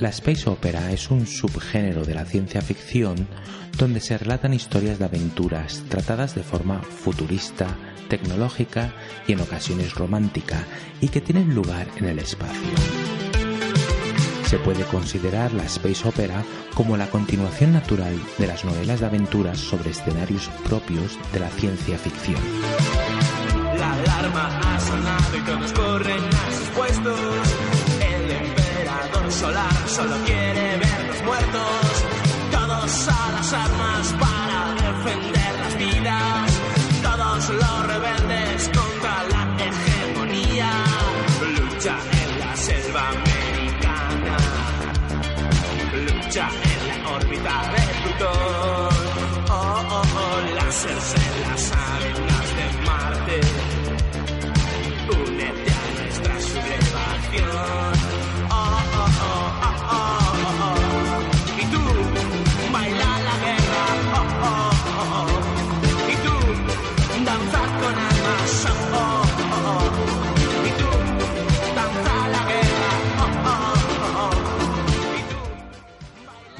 La space opera es un subgénero de la ciencia ficción donde se relatan historias de aventuras tratadas de forma futurista, tecnológica y en ocasiones romántica y que tienen lugar en el espacio. Se puede considerar la space opera como la continuación natural de las novelas de aventuras sobre escenarios propios de la ciencia ficción. La alarma ha sonado y corren a sus puestos. Solar solo quiere verlos muertos. Todos a las armas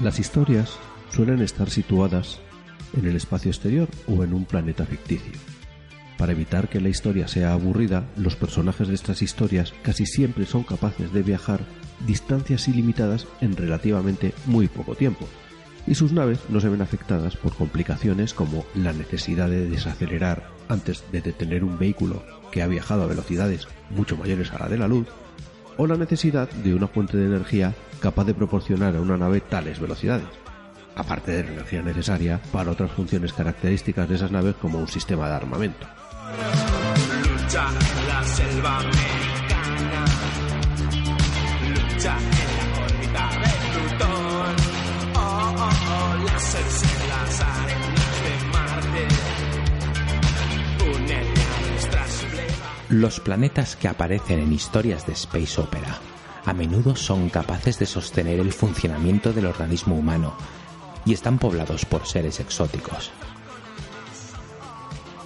Las historias suelen estar situadas en el espacio exterior o en un planeta ficticio. Para evitar que la historia sea aburrida, los personajes de estas historias casi siempre son capaces de viajar distancias ilimitadas en relativamente muy poco tiempo, y sus naves no se ven afectadas por complicaciones como la necesidad de desacelerar antes de detener un vehículo que ha viajado a velocidades mucho mayores a la de la luz, o la necesidad de una fuente de energía capaz de proporcionar a una nave tales velocidades, aparte de la energía necesaria para otras funciones características de esas naves como un sistema de armamento. Lucha en la de Plutón. Oh, oh, oh, Los planetas que aparecen en historias de space opera a menudo son capaces de sostener el funcionamiento del organismo humano y están poblados por seres exóticos.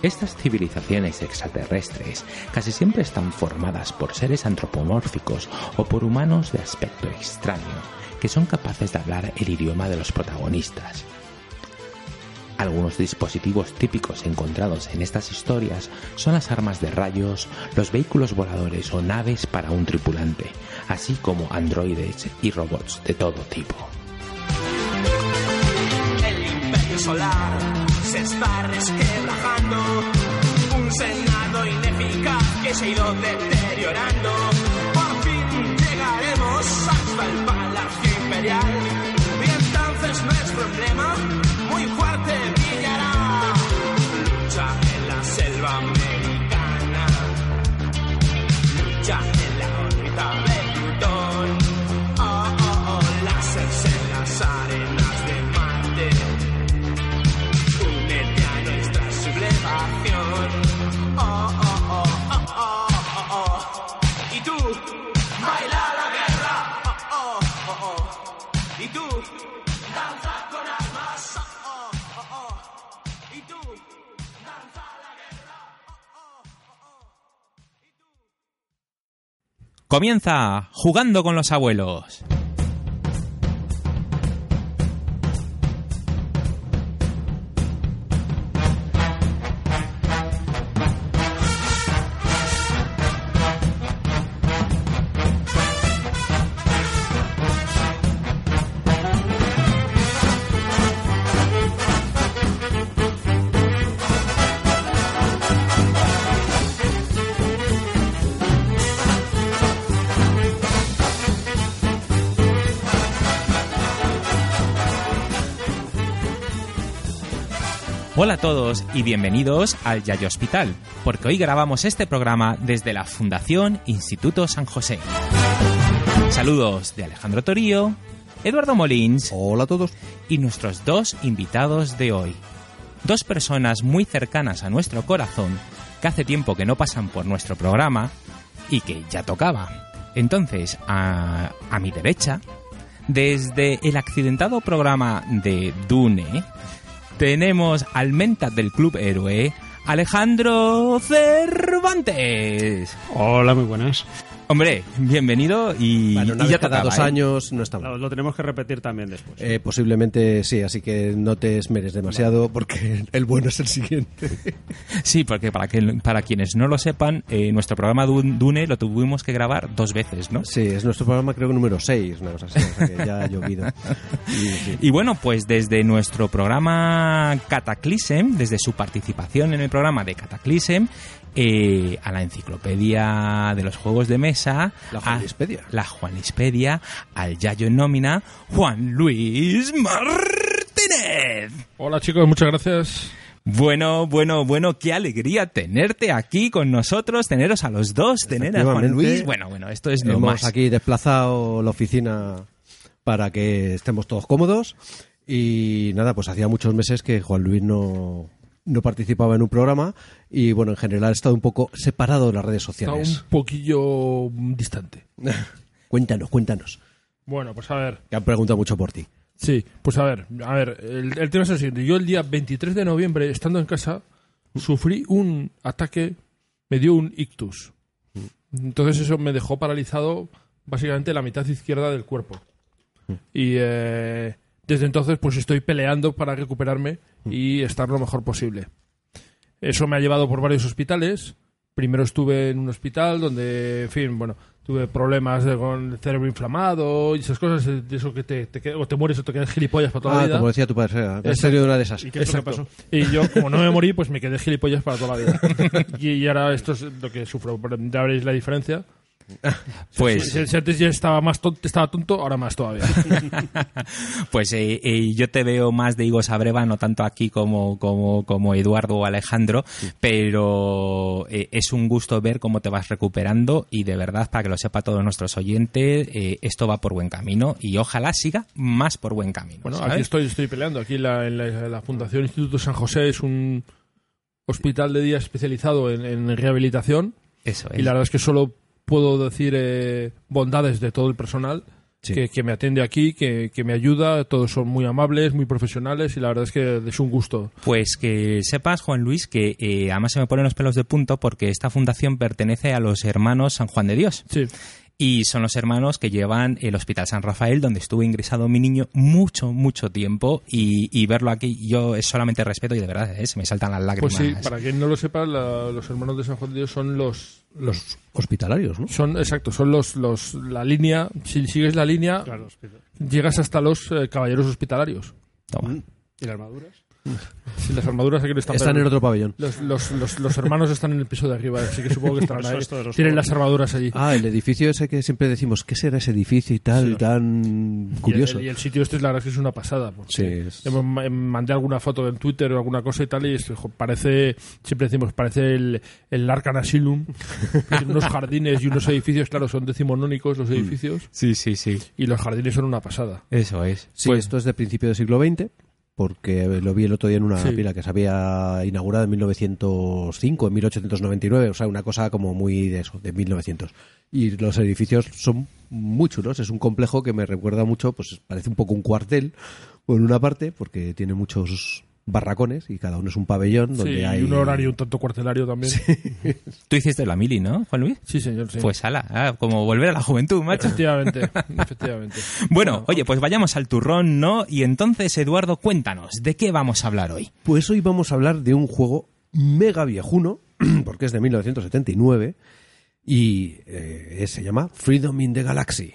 Estas civilizaciones extraterrestres casi siempre están formadas por seres antropomórficos o por humanos de aspecto extraño que son capaces de hablar el idioma de los protagonistas. Algunos dispositivos típicos encontrados en estas historias son las armas de rayos, los vehículos voladores o naves para un tripulante, así como androides y robots de todo tipo. El imperio solar se está resquebrajando. Un senado ineficaz que se ha ido deteriorando. Comienza jugando con los abuelos. Todos y bienvenidos al Yayo Hospital, porque hoy grabamos este programa desde la Fundación Instituto San José. Saludos de Alejandro Torío, Eduardo Molins Hola a todos. y nuestros dos invitados de hoy. Dos personas muy cercanas a nuestro corazón que hace tiempo que no pasan por nuestro programa y que ya tocaba. Entonces, a, a mi derecha, desde el accidentado programa de Dune, tenemos al menta del Club Héroe, Alejandro Cervantes. Hola, muy buenas. Hombre, bienvenido y, Bueno, una y vez ya cada tocaba, dos ¿eh? años no está mal. Lo, lo tenemos que repetir también después. Eh, posiblemente sí, así que no te esmeres demasiado porque el bueno es el siguiente. Sí, porque para, que, para quienes no lo sepan, eh, nuestro programa Dun- Dune lo tuvimos que grabar dos veces, ¿no? Sí, es nuestro programa creo que número 6, una cosa así, o sea que ya ha llovido. Y, sí. Y bueno, pues desde nuestro programa Cataclysm, desde su participación en el programa de Cataclysm, eh, a la enciclopedia de los juegos de mesa, La a- Juanispedia. la Juanispedia, al Yayo en nómina, Juan Luis Martínez. Hola chicos, muchas gracias. Bueno, bueno, bueno, qué alegría tenerte aquí con nosotros, teneros a los dos, tener a Juan. Luis. Bueno, bueno, esto es lo Hemos más. aquí desplazado la oficina para que estemos todos cómodos y nada, pues hacía muchos meses que Juan Luis no, no participaba en un programa y bueno, en general ha estado un poco separado de las redes Está sociales. un poquillo mm, distante. cuéntanos, cuéntanos, Bueno, pues a ver. que han preguntado mucho por ti. Sí, pues a ver. A ver, el, el tema es el siguiente. Yo el día 23 de noviembre, estando en casa, sufrí un ataque, me dio un ictus. Entonces eso me dejó paralizado básicamente la mitad izquierda del cuerpo. Y eh, desde entonces pues estoy peleando para recuperarme y estar lo mejor posible. Eso me ha llevado por varios hospitales. Primero estuve en un hospital donde, en fin, bueno, tuve problemas de- con el cerebro inflamado y esas cosas, eh, de eso que te, te o te mueres o te quedas gilipollas para toda la Ah, vida. como decía tu padre, en Exacto. serio una de esas. ¿Y qué es lo que pasó? Y yo, como no me morí, pues me quedé gilipollas para toda la vida. y, y ahora esto es lo que sufro. Ya veréis la diferencia. Pues, Si, si antes ya estaba más tonto, estaba tonto, ahora más todavía. Pues eh, eh, yo te veo más de Igo Sabreva, no tanto aquí como, como, como Eduardo o Alejandro, pero eh, es un gusto ver cómo te vas recuperando y de verdad, para que lo sepa todos nuestros oyentes, esto va por buen camino y ojalá siga más por buen camino. Bueno, ¿sabes? aquí estoy, estoy peleando. Aquí la, en la, la Fundación Instituto San José es un hospital de día especializado en, en rehabilitación. Eso es. Y la verdad es que solo puedo decir eh, bondades de todo el personal Sí. que, que me atiende aquí, que, que me ayuda. Todos son muy amables, muy profesionales y la verdad es que es un gusto. Pues que sepas, Juan Luis, que eh, además se me ponen los pelos de punto porque esta fundación pertenece a los hermanos San Juan de Dios. Sí. Y son los hermanos que llevan el Hospital San Rafael, donde estuvo ingresado mi niño mucho, mucho tiempo. Y, y verlo aquí, yo es solamente respeto y de verdad, eh, se me saltan las Pues lágrimas. sí, para quien no lo sepa, la- los hermanos de San Juan de Dios son los, Los hospitalarios, ¿no? son exacto, son los, los la línea. Si sigues la línea, Claro, llegas hasta los eh, caballeros hospitalarios. Toma. ¿Y las armaduras? Si las armaduras aquí no están. Están en otro pabellón. los, los, los, los hermanos están en el piso de arriba, así que supongo que estarán ahí. Tienen las armaduras allí. Ah, el edificio ese que siempre decimos, ¿qué será ese edificio y tal, Sí. tan Y el- curioso? Y el, sitio este, la verdad es que es una pasada. Sí, es- hemos- ma- mandé alguna foto en Twitter o alguna cosa y tal, y es- jo, parece, siempre decimos, parece el, el Arcan Asylum. Unos jardines y unos edificios, claro, son decimonónicos los edificios, Sí, sí, sí. y los jardines son una pasada. Eso es. Sí, Pues, esto es de principio del siglo XX, porque lo vi el otro día en una Sí. pila que se había inaugurado en 1905, en 1899, o sea, una cosa como muy de eso, de 1900. Y los edificios son muy chulos, es un complejo que me recuerda mucho, pues parece un poco un cuartel, por una parte, porque tiene muchos barracones y cada uno es un pabellón donde Sí, hay y un horario un tanto cuartelario también. Sí, tú hiciste la mili, ¿no, Juan Luis? señor, sí. Pues ala, ah, como volver a la juventud, macho. Efectivamente, efectivamente. Bueno, oye, pues vayamos al turrón, ¿no? Y entonces, Eduardo, cuéntanos, ¿de qué vamos a hablar hoy? Pues hoy vamos a hablar de un juego mega viejuno, porque es de 1979, y eh, se llama Freedom in the Galaxy.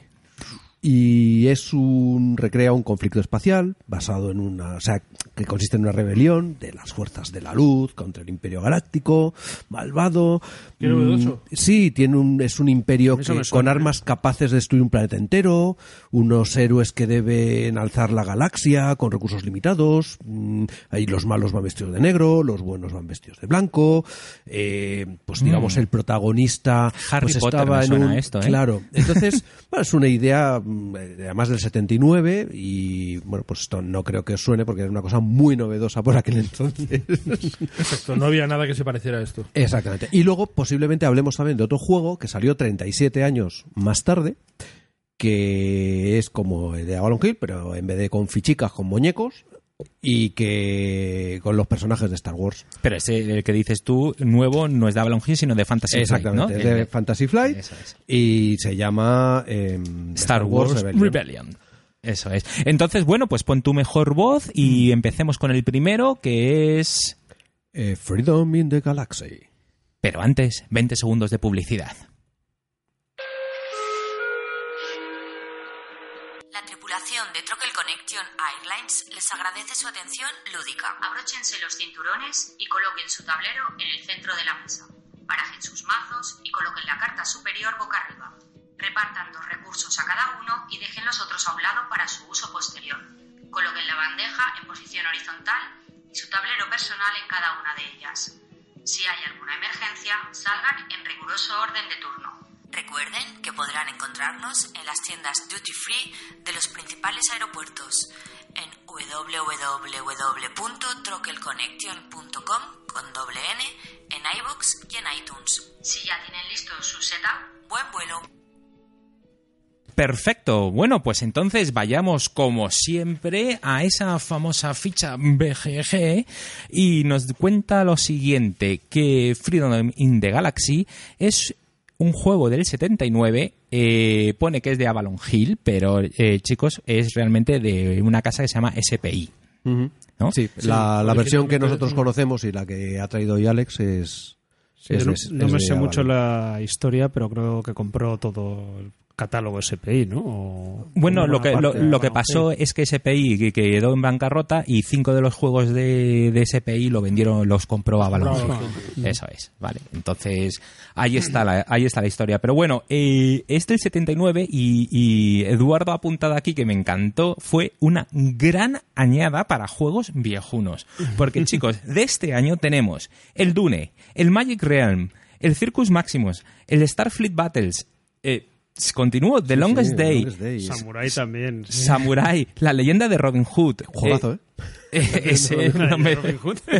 Y es un. recrea un conflicto espacial basado en una. o sea, que consiste en una rebelión de las fuerzas de la luz contra el Imperio Galáctico, malvado. Mm, sí, tiene un, es un imperio que- con ¿eh? armas capaces de destruir un planeta entero, unos héroes que deben alzar la galaxia con recursos limitados, mm, ahí los malos van vestidos de negro, los buenos van vestidos de blanco, eh, pues digamos el protagonista Mm. Harry pues Potter estaba me en suena un esto, ¿eh? claro, entonces bueno, es una idea mm, además del 79 y bueno pues esto no creo que os suene porque era una cosa muy novedosa por aquel entonces. Exacto, no había nada que se pareciera a esto. Exactamente. Y luego posiblemente hablemos también de otro juego que salió 37 años más tarde, que es como el de Avalon Hill, pero en vez de con fichicas, con muñecos, y que con los personajes de Star Wars. Pero ese, el que dices tú, nuevo, no es de Avalon Hill, sino de Fantasy Flight, Exactamente, ¿no? es de Fantasy Flight es. y se llama em, Star Wars Rebellion. Eso es. Entonces, bueno, pues pon tu mejor voz y empecemos con el primero, que es... Eh, Freedom in the Galaxy. Pero antes, 20 segundos de publicidad. Tripulación de Troquel Connection Airlines les agradece su atención lúdica. Abróchense los cinturones y coloquen su tablero en el centro de la mesa. Barajen sus mazos y coloquen la carta superior boca arriba. Repartan dos recursos a cada uno y dejen los otros a un lado para su uso posterior. Coloquen la bandeja en posición horizontal y su tablero personal en cada una de ellas. Si hay alguna emergencia, salgan en riguroso orden de turno. Recuerden que podrán encontrarnos en las tiendas duty free de los principales aeropuertos en www.troquelconnection.com con doble N en iBox y en iTunes. Si ya tienen listo su setup, buen vuelo. Perfecto. Bueno, pues entonces vayamos como siempre a esa famosa ficha BGG y nos cuenta lo siguiente, que Freedom in the Galaxy es un juego del 79, eh, pone que es de Avalon Hill, pero eh, chicos, es realmente de una casa que se llama SPI. ¿no? Sí, la, la versión que nosotros conocemos y la que ha traído hoy Alex es... es no, de- no es me sé mucho la historia, pero creo que compró todo el catálogo SPI, ¿no? O- Bueno, lo que, lo, que pasó es que SPI que quedó en bancarrota y cinco de los juegos de, de SPI lo vendieron, los compró Compró Hill. Eso es, vale. Entonces, ahí está la, ahí está la historia. Pero bueno, eh, es del 79 y, y Eduardo ha apuntado aquí que me encantó, fue una gran añada para juegos viejunos. Porque chicos, de este año tenemos el Dune, el Magic Realm, el Circus Maximus, el Starfleet Battles, eh, continúo, The Longest Sí, Day, Longest Day, es- Samurai también. sí. Samurai, la leyenda de Robin Hood. Juegazo, ¿eh? eh, ese no me-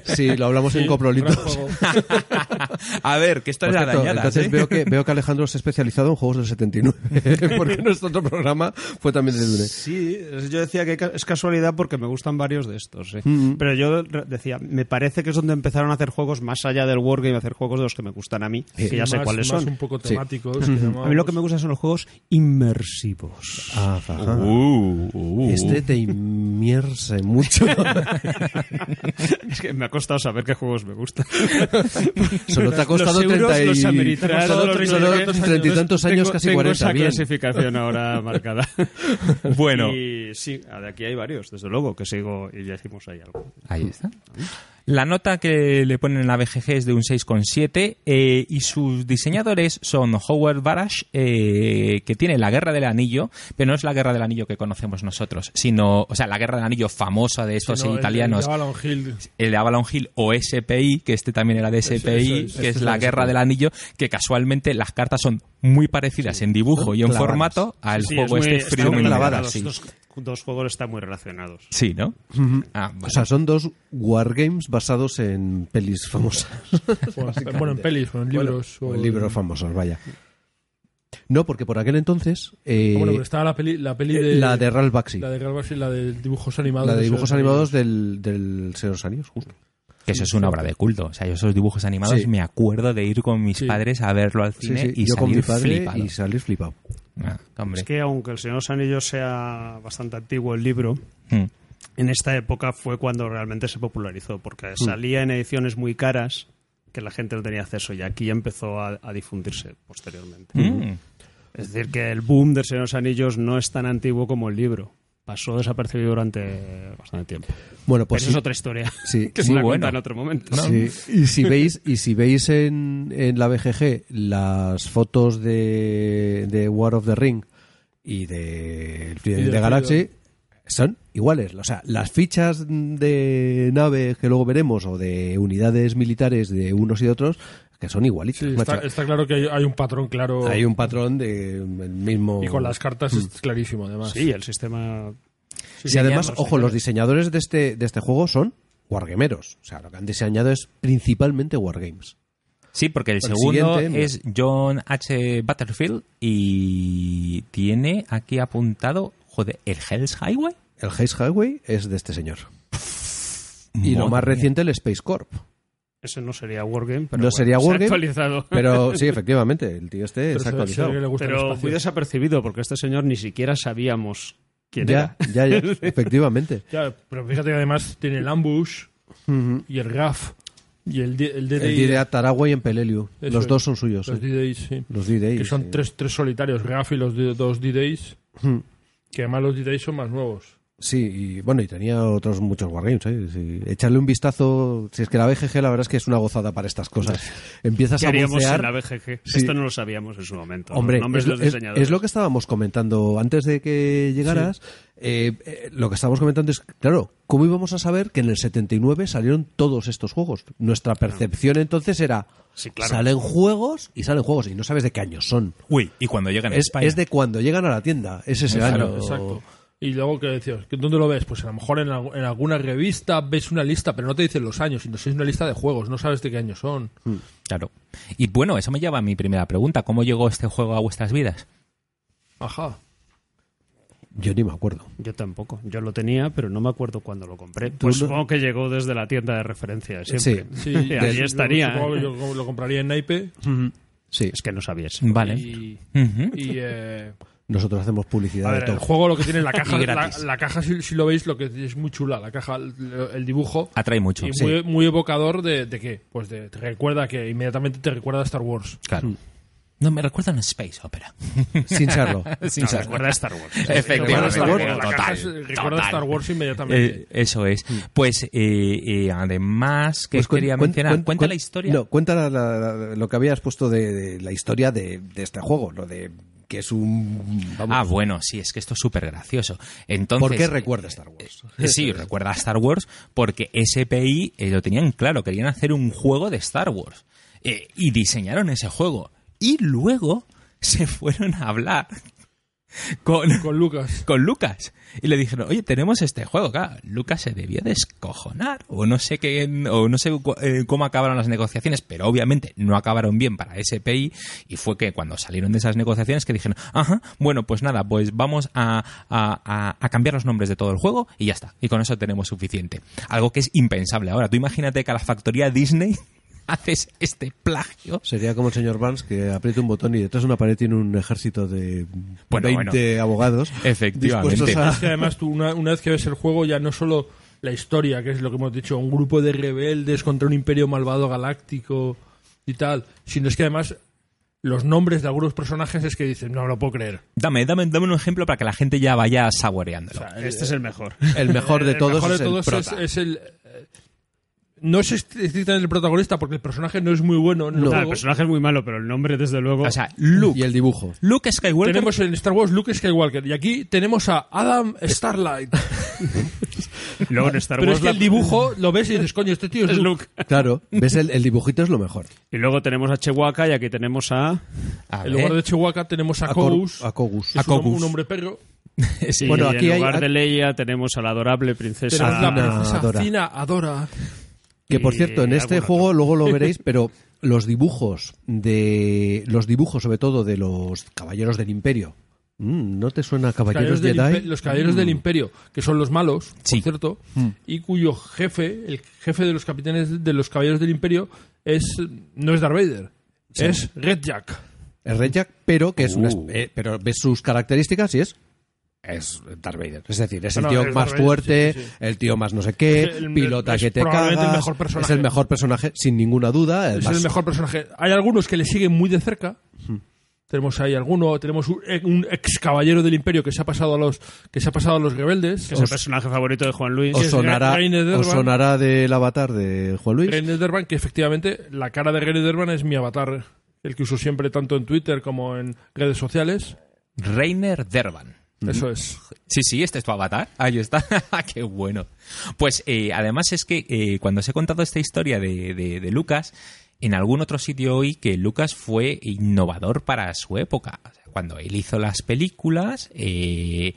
Sí, lo hablamos en Coprolitos. A ver, que esto Por es la cierto, dañada. entonces veo que veo que Alejandro se ha especializado en juegos del 79, porque nuestro otro programa fue también de Dune. Sí, yo decía que es casualidad porque me gustan varios de estos. sí. Mm. Pero yo decía, me parece que es donde empezaron a hacer juegos más allá del Wargame, a hacer juegos de los que me gustan a mí, que ya sé Más- cuáles más son. un poco Sí. temáticos. que A mí lo que me gustan son los juegos inmersivos. Ah, ajá. Uh, uh. Este te inmierse mucho. es que me ha costado saber qué juegos me gustan. Solo te ha costado los euros, 30 y... los americanos, solo los treinta- treinta y tantos años, Tengo- casi tengo 40. esa Bien. clasificación ahora marcada. Bueno. Y sí, de aquí hay varios, desde luego, que sigo y ya hicimos ahí algo. Ahí está. La nota que le ponen en la BGG es de un 6,7 eh, y sus diseñadores son Howard Barash, eh, que tiene la Guerra del Anillo, pero no es la Guerra del Anillo que conocemos nosotros, sino, o sea, la Guerra del Anillo famosa de estos italianos, el de Avalon Hill. el de Avalon Hill o SPI, que este también era de SPI, eso que este es la Guerra del Anillo, que casualmente las cartas son muy parecidas en dibujo y en clavadas. formato al Sí, juego es muy- este Freedom dos juegos están muy relacionados. Sí, ¿no? Ah, O sea, son dos wargames basados en pelis famosas. Bueno, en pelis, o en libros. o en libros famosos, vaya. No, porque por aquel entonces... eh, Bueno, pero estaba la peli, la peli eh, de. la de Ralph Bakshi. La de Ralph Bakshi, la de dibujos animados. La de dibujos animados del, del Señor de los Anillos, justo. Que eso es una obra de culto. O sea, yo esos dibujos animados Sí. me acuerdo de ir con mis Sí. padres a verlo al cine sí, y yo con salir mi padre flipado. y salir flipado. Ah. Es que aunque El Señor de los Anillos sea bastante antiguo el libro, Mm. en esta época fue cuando realmente se popularizó, porque Mm. salía en ediciones muy caras que la gente no tenía acceso y aquí empezó a, a difundirse posteriormente. Mm. Es decir, que el boom del Señor de los Anillos no es tan antiguo como el libro. Pasó desapercibido durante bastante tiempo. Bueno, Pues pues es otra historia. sí, que sí, se la bueno. cuenta en otro momento. Sí, Y si veis, y si veis en, en la BGG las fotos de, de War of the Ring y de, Y de, de Galaxy, son iguales. O sea, las fichas de naves que luego veremos o de unidades militares de unos y de otros, que son igualitas. Sí, está, está claro que hay, hay un patrón claro. Hay un patrón de el mismo. Y con las cartas es clarísimo, además. Sí, el sistema... y además, ojo, los diseñadores de este, de este juego son wargameros. O sea, lo que han diseñado es principalmente wargames. Sí, porque el El segundo es John H. Butterfield y tiene aquí apuntado, joder, el Hell's Highway. El Haze Highway es de este señor. Y lo más mía. reciente, el Space Corp. Ese no sería Wargame, pero No bueno, sería se ha Wargame, actualizado. Pero sí, efectivamente, el tío este Pero ve actualizado. que le gusta el Pero muy desapercibido porque este señor ni siquiera sabíamos quién Ya, era. ya, ya, efectivamente. Ya, pero fíjate que además tiene el Ambush Ujú. y el GAF y el, D- el El DDI. D de Taragua y en Peleliu. Eso Los es. dos son suyos. Los. D-Days, sí. Los D-Days. Que son sí. tres, tres solitarios, GAF y los D- dos D-Days. Hmm. Que además los D-Days son más nuevos. Sí, y bueno, y tenía otros muchos wargames. ¿eh? Sí. Echarle un vistazo. Si es que la BGG, la verdad es que es una gozada para estas cosas. Empiezas ¿Qué a haríamos bucear. en la BGG? Sí. Esto no lo sabíamos en su momento. Hombre, nombres es, de los es- diseñadores. es lo que estábamos comentando antes de que llegaras. Eh, eh, lo que estábamos comentando es, claro, ¿cómo íbamos a saber que en el 79 salieron todos estos juegos? Nuestra percepción entonces era, Sí, claro. salen juegos y salen juegos y no sabes de qué años son. Uy, y cuando llegan a Es, España. es de cuando llegan a la tienda, es ese año. exacto. Y luego que decías, ¿que ¿dónde lo ves? Pues a lo mejor en, en alguna revista ves una lista, pero no te dicen los años, sino es una lista de juegos, no sabes de qué años son. Claro. Y bueno, eso me lleva a mi primera pregunta. ¿Cómo llegó este juego a vuestras vidas? Ajá. Yo ni me acuerdo. Yo tampoco. Yo lo tenía, pero no me acuerdo cuándo lo compré. Pues no- supongo que llegó desde la tienda de referencia, siempre. Sí, Y allí yo estaría. supongo que ¿eh? yo lo compraría en naipe Sí, Es que no sabías. Vale. y, eh, nosotros hacemos publicidad a de ver, el todo. juego lo que tiene la caja, la, gratis. la caja si, si lo veis, lo que es muy chula, la caja, el, el dibujo. Atrae mucho. Y sí. muy, muy evocador de, de qué? Pues de, te recuerda que inmediatamente te recuerda a Star Wars. Claro. No, me recuerda a una space opera. Sin serlo. Sin No, recuerda a Star Wars. Efectivamente. Star Wars, Total, la caja es- recuerda a Star Wars inmediatamente. Eh, eso es. Pues eh, eh, además que Pues quería cuen- mencionar, cuen- cuenta cuen- la historia. No, cuenta la- la- la- lo que habías puesto de, de la historia de, de este juego, lo de que es un... vamos, Ah, bueno, sí, es que esto es súper gracioso. Entonces, ¿Por qué recuerda Star Wars? Eh, Sí, recuerda a Star Wars porque SPI eh, lo tenían claro, querían hacer un juego de Star Wars. Eh, y diseñaron ese juego. Y luego se fueron a hablar con, Con Lucas. con Lucas. Y le dijeron, oye, tenemos este juego. Claro, Lucas se debió descojonar. O no sé qué, o no sé eh, cómo acabaron las negociaciones, pero obviamente no acabaron bien para SPI. Y fue que cuando salieron de esas negociaciones que dijeron, ajá, bueno, pues nada, pues vamos a, a- a- a cambiar los nombres de todo el juego y ya está. Y con eso tenemos suficiente. Algo que es impensable ahora. Tú imagínate que a la factoría Disney haces este plagio. Sería como el señor Barnes que aprieta un botón y detrás de una pared tiene un ejército de Bueno, 20 abogados. Efectivamente. a- Es que además tú una, una vez que ves el juego ya no solo la historia, que es lo que hemos dicho, un grupo de rebeldes contra un imperio malvado galáctico y tal, sino es que además los nombres de algunos personajes es que dices, no lo puedo creer. Dame, dame, dame un ejemplo para que la gente ya vaya saboreándolo. Este es el mejor. El mejor de El todos mejor es de todos el es, prota. es el... No es estrictamente el protagonista porque el personaje no es muy bueno. en el No, el personaje es muy malo, pero el nombre, desde luego. O sea, Luke, Y el dibujo. Luke Skywalker Tenemos en Star Wars Luke Skywalker y aquí tenemos a Adam Starlight. luego en Star Pero Wars. es que el dibujo lo ves y dices, coño, este tío es, es Luke. Luke. Claro, ves el, el dibujito es lo mejor. Y luego tenemos a Chewbacca y aquí tenemos a. A En lugar de Chihuahua tenemos a, A Kous, a Kogus. un, Kogus. un hombre perro. Sí, Bueno, y aquí en hay- lugar de Leia tenemos a la adorable princesa. Tenemos la princesa Adora. Cina Adora. Que por Y cierto, en este juego luego lo veréis, pero los dibujos de los dibujos sobre todo de los caballeros del Imperio. Mm, ¿No te suena caballeros, Caballeros del Jedi? Impe- los caballeros del imperio, que son los malos, Sí. por cierto, y cuyo jefe, el jefe de los capitanes de los caballeros del imperio, es no es Darth Vader, es Red Jack. Es Red Jack, pero que es una Uh. eh, pero ves sus características y es es Darth Vader. Es decir, es el No, tío es más Vader, fuerte, sí, sí, sí. el tío más no sé qué, El- pilota es que te el cagas. mejor personaje. Es el mejor personaje, sin ninguna duda. Es el mejor personaje. Hay algunos que le siguen muy de cerca. Tenemos ahí alguno, tenemos un, un ex caballero del imperio que se ha pasado a los que se ha pasado a los rebeldes. que es el personaje favorito de Juan Luis. Os sonará, os sonará del avatar de Juan Luis. Reine Dervan, que efectivamente la cara de Reine Dervan es mi avatar, el que uso siempre tanto en Twitter como en redes sociales. Reiner Dervan. Eso es. Sí, sí, este es tu avatar. Ahí está. Qué bueno. Pues eh, además es que eh, cuando os he contado esta historia de, de- de Lucas, en algún otro sitio oí que Lucas fue innovador para su época. O sea, cuando él hizo las películas, eh,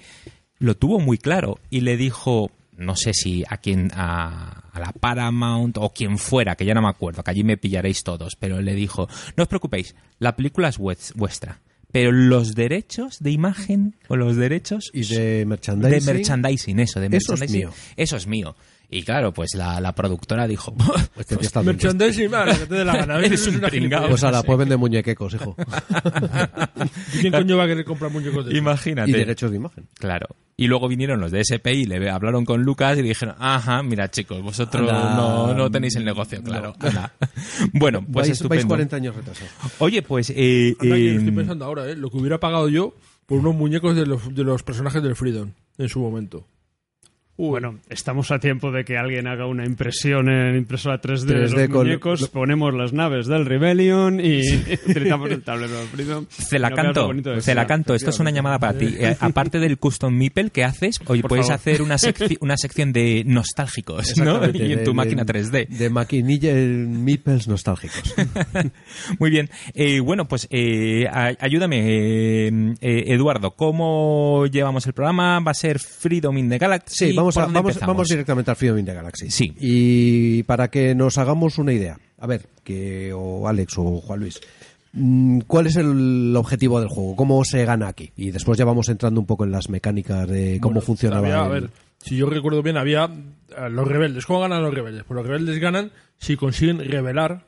lo tuvo muy claro y le dijo, no sé si a quien a, a la Paramount o quien fuera, que ya no me acuerdo, que allí me pillaréis todos, pero le dijo, no os preocupéis, la película es vues- vuestra. Pero los derechos de imagen o los derechos Y de merchandising. de merchandising, eso, de Eso es merchandising. mío. Eso es mío. Y claro, pues la, la productora dijo, Este tío está. Merchandising, vale, que te dé la gana. Eres Eso es un. Pues a la pues vende muñequecos, hijo. ¿Y ¿Quién coño va a querer comprar muñecos de eso? imagínate. Y derechos de imagen. Claro. Y luego vinieron los de SP y le hablaron con Lucas y dijeron, ajá, mira chicos, vosotros Anda. no, no tenéis el negocio, claro. Bueno, pues vais, vais estupendo. 40 años retrasados. Oye, pues... Eh, Anda, que eh, estoy pensando ahora, ¿eh? Lo que hubiera pagado yo por unos muñecos de los, de los personajes del Freedom en su momento. Bueno, estamos a tiempo de que alguien haga una impresión en impresora 3D, de 3D los con- muñecos, ponemos las naves del Rebellion y utilizamos el tablero Freedom. No, bonito de Celacanto, ser, esto es una llamada para ti. Eh, aparte del custom meeple que haces, hoy Por puedes favor. hacer una, secci- una sección de nostálgicos, ¿no? Y en tu de- máquina 3D. De maquinilla en meeples nostálgicos. Muy bien. Eh, bueno, pues eh, ayúdame, eh, eh, Eduardo, ¿cómo llevamos el programa? ¿Va a ser Freedom in the Galaxy? Sí, vamos, ¿Por a, dónde vamos, directamente al Freedom in the Galaxy. Sí. Y para que nos hagamos una idea, a ver, que o Alex o Juan Luis, mm, ¿cuál es el objetivo del juego? ¿Cómo se gana aquí? Y después ya vamos entrando un poco en las mecánicas de cómo Bueno, funcionaba. había, a el- ver, si yo recuerdo bien, había eh, los rebeldes. ¿Cómo ganan los rebeldes? Pues los rebeldes ganan si consiguen revelar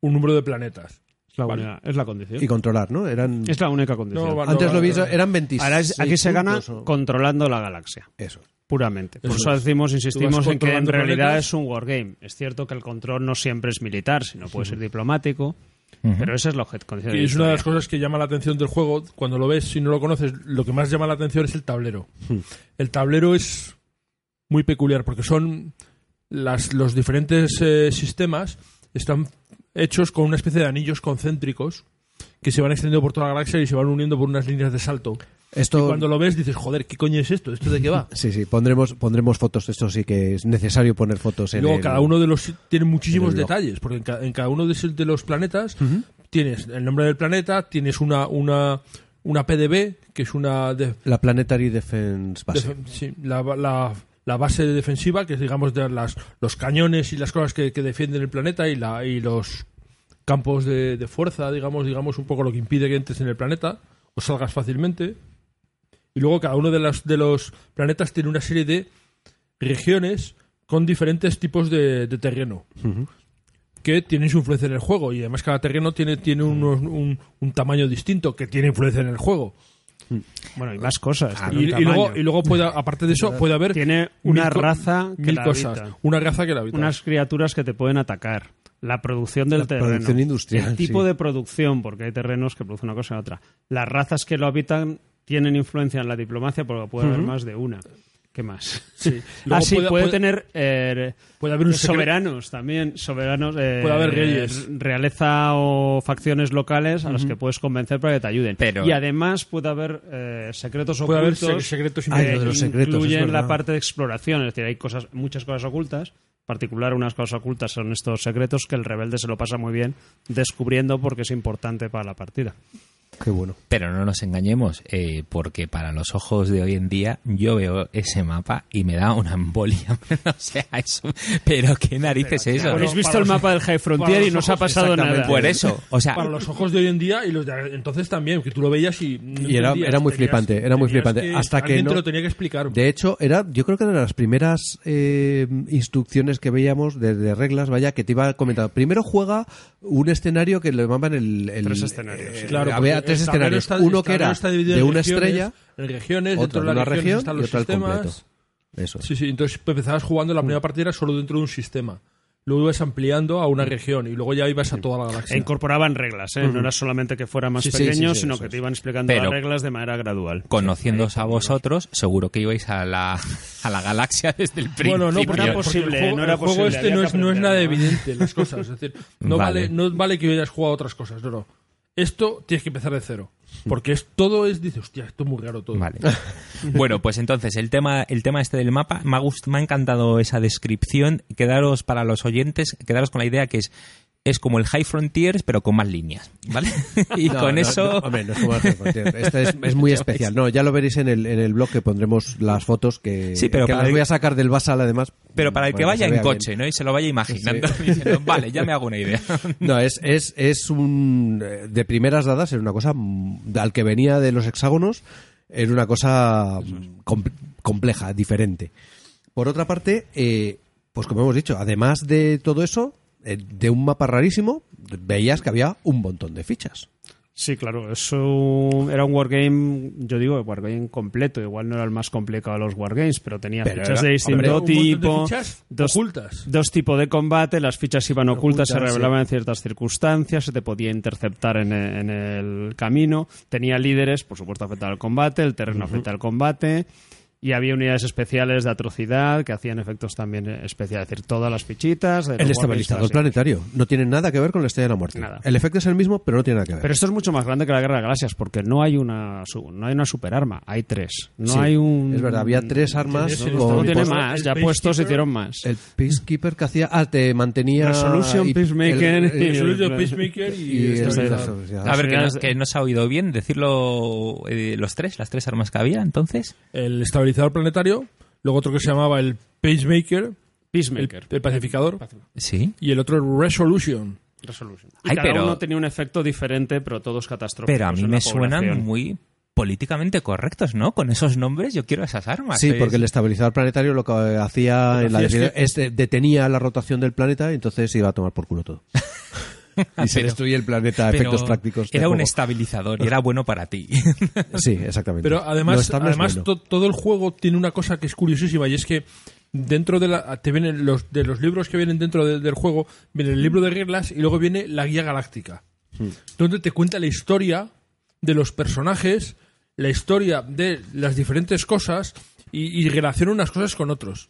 un número de planetas. Es la, Vale. única- es la condición. Y controlar, ¿no? Eran, Es la única condición. No, va- antes lo vi, eran 26. Ahora es- aquí se gana o- controlando la galaxia. Eso. Puramente. Por Eso eso es. decimos, insistimos en que en realidad planetas. es un wargame. Es cierto que el control no siempre es militar, sino puede ser diplomático, pero ese es la condición Y es una de las cosas que llama la atención del juego. Cuando lo ves, si no lo conoces, lo que más llama la atención es el tablero. El tablero es muy peculiar porque son las, los diferentes eh, sistemas están hechos con una especie de anillos concéntricos que se van extendiendo por toda la galaxia y se van uniendo por unas líneas de salto. Esto, Y cuando lo ves dices, joder, ¿qué coño es esto? ¿Esto de qué va? Sí, sí, pondremos, pondremos fotos. Esto sí que es necesario poner fotos en luego el- cada uno de los tiene muchísimos detalles, porque en, ca- en cada uno de, de los planetas tienes el nombre del planeta, tienes una una una PDB, que es una de- La Planetary Defense Base. defen- sí, la, la- la base defensiva, que es digamos de las, los cañones y las cosas que, que defienden el planeta y la y los campos de, de fuerza, digamos, digamos un poco lo que impide que entres en el planeta o salgas fácilmente. Y luego cada uno de los, de los planetas tiene una serie de regiones con diferentes tipos de, de terreno que tienen su influencia en el juego y además cada terreno tiene, tiene unos- un, un tamaño distinto que tiene influencia en el juego. Bueno, y más cosas. Y, un y luego, y luego puede, aparte de eso, puede haber Tiene una mil raza que mil la cosas. habita. Una raza que la habita. unas criaturas que te pueden atacar. La producción del La terreno. producción industrial, El tipo sí. de producción, porque hay terrenos que producen una cosa y otra. Las razas que lo habitan tienen influencia en la diplomacia porque puede haber más de una. ¿Qué más? Sí. Ah, Luego sí, puede, puede- tener eh, puede haber un soberanos también, soberanos. eh, Puede haber reyes. Realeza o facciones locales a los que puedes convencer para que te ayuden. Pero- Y además puede haber eh, secretos Puede haber ocultos. se- secretos que Ay, lo de los secretos, incluyen la parte de exploración. Es decir, hay cosas, muchas cosas ocultas. Particular, unas cosas ocultas son estos secretos que el rebelde se lo pasa muy bien descubriendo porque es importante para la partida. Qué bueno. Pero no nos engañemos, eh, porque para los ojos de hoy en día yo veo ese mapa y me da una embolia. o sea, eso. Pero qué narices es eso. Habéis visto para el los- mapa del High Frontier y no os ha pasado exactamente. nada. Por eso, o sea, para los ojos de hoy en día y los de entonces también, que tú lo veías y... no Y era- entendías, era muy tenías- flipante, era muy flipante, hasta que alguien no- te lo tenía que explicar. De hecho, era, yo creo que era de las primeras eh, instrucciones que veíamos de, de reglas, vaya, que te iba comentando. Primero juega un escenario que le llamaban el... el- Tres escenarios, eh. Claro, había porque tres escenarios. está- Uno que era tablero está dividido de una regiones, estrella, En regiones, otro dentro de de una región están y los al completo. sistemas. Eso. Sí, sí, entonces empezabas jugando la primera partida solo dentro de un sistema. Luego ibas ampliando a una región y luego ya ibas a toda la galaxia. E incorporaban reglas, ¿eh? no era solamente que fuera más Sí, pequeño, sí, sí, sino que es. te iban explicando Pero- las reglas de manera gradual. conociéndoos a vosotros, seguro que ibais a la, a la galaxia desde el principio. Bueno, no, porque, era porque posible, el juego, no era el juego posible, este había no es, no es nada evidente las cosas. Es decir, no Vale. vale. no vale que hayas jugado a otras cosas, no, no. Esto tienes que empezar de cero. Porque es todo es, dices, hostia, esto es muy raro todo. Vale. Bueno, pues entonces, el tema, el tema este del mapa, me ha, gust- me ha encantado esa descripción. Quedaros para los oyentes, quedaros con la idea que es, es como el High Frontiers, pero con más líneas, ¿vale? y No, con no, eso... no, hombre, no es como el High Frontier. Este es, es muy especial. No, ya lo veréis en el, en el blog que pondremos las fotos que, Sí, pero que las el- voy a sacar del Basal además. Pero para el que vaya en bien. coche, ¿no? Y se lo vaya imaginando. diciendo, vale, ya me hago una idea. No, es, es, es un. eh, De primeras dadas, era una cosa. Al que venía de los hexágonos, era una cosa com- compleja, diferente. Por otra parte, eh, pues como hemos dicho, además de todo eso, de un mapa rarísimo, veías que había un montón de fichas. Sí, claro, eso era un wargame, yo digo, wargame completo, igual no era el más complicado de los wargames, pero tenía Pero fichas era- de distinto Hombre, de tipo, fichas dos, ocultas. dos tipos de combate, las fichas iban ocultas, se revelaban en ciertas circunstancias, se te podía interceptar en e- en el, camino, tenía líderes, por supuesto afectaba al combate, el terreno afecta al combate, y había unidades especiales de atrocidad que hacían efectos también especiales, es decir, todas las fichitas. de El estabilizador planetario no tiene nada que ver con la estrella de la muerte. Nada. El efecto es el mismo, pero no tiene nada que ver. Pero esto es mucho más grande que la Guerra de Galaxias, porque no hay una su- no hay una superarma, hay tres. No Sí, hay un. Es verdad, había tres armas. No tiene más, ya puestos hicieron más. El Peacekeeper que hacía. Ah, te mantenía. Resolution, y- Peacemaker el- el- y- Solution, Peacemaker y, y el- estabilizador. A ver, que no, Las- que no se ha oído bien decirlo eh, los tres, las tres armas que había, entonces. El estabilizador planetario, luego otro que se llamaba el Pagemaker, el, Peacemaker. el pacificador, Sí. y el otro el Resolution. Resolution. Y Ay, cada pero- uno tenía un efecto diferente, pero todos catastróficos. Pero a mí me suenan muy políticamente correctos, ¿no? Con esos nombres yo quiero esas armas. Sí, porque el estabilizador planetario lo que hacía Lo que en la hacía es que- es detenía la rotación del planeta y entonces iba a tomar por culo todo. y se Pero- destruye el planeta a efectos prácticos. Era un estabilizador y era bueno para ti. Sí, exactamente. Pero además, además bueno. to- todo el juego tiene una cosa que es curiosísima y es que dentro de la te vienen los de los libros que vienen dentro de- del juego viene el libro de reglas y luego viene la guía galáctica donde te cuenta la historia de los personajes la historia de las diferentes cosas y, y relaciona unas cosas con otros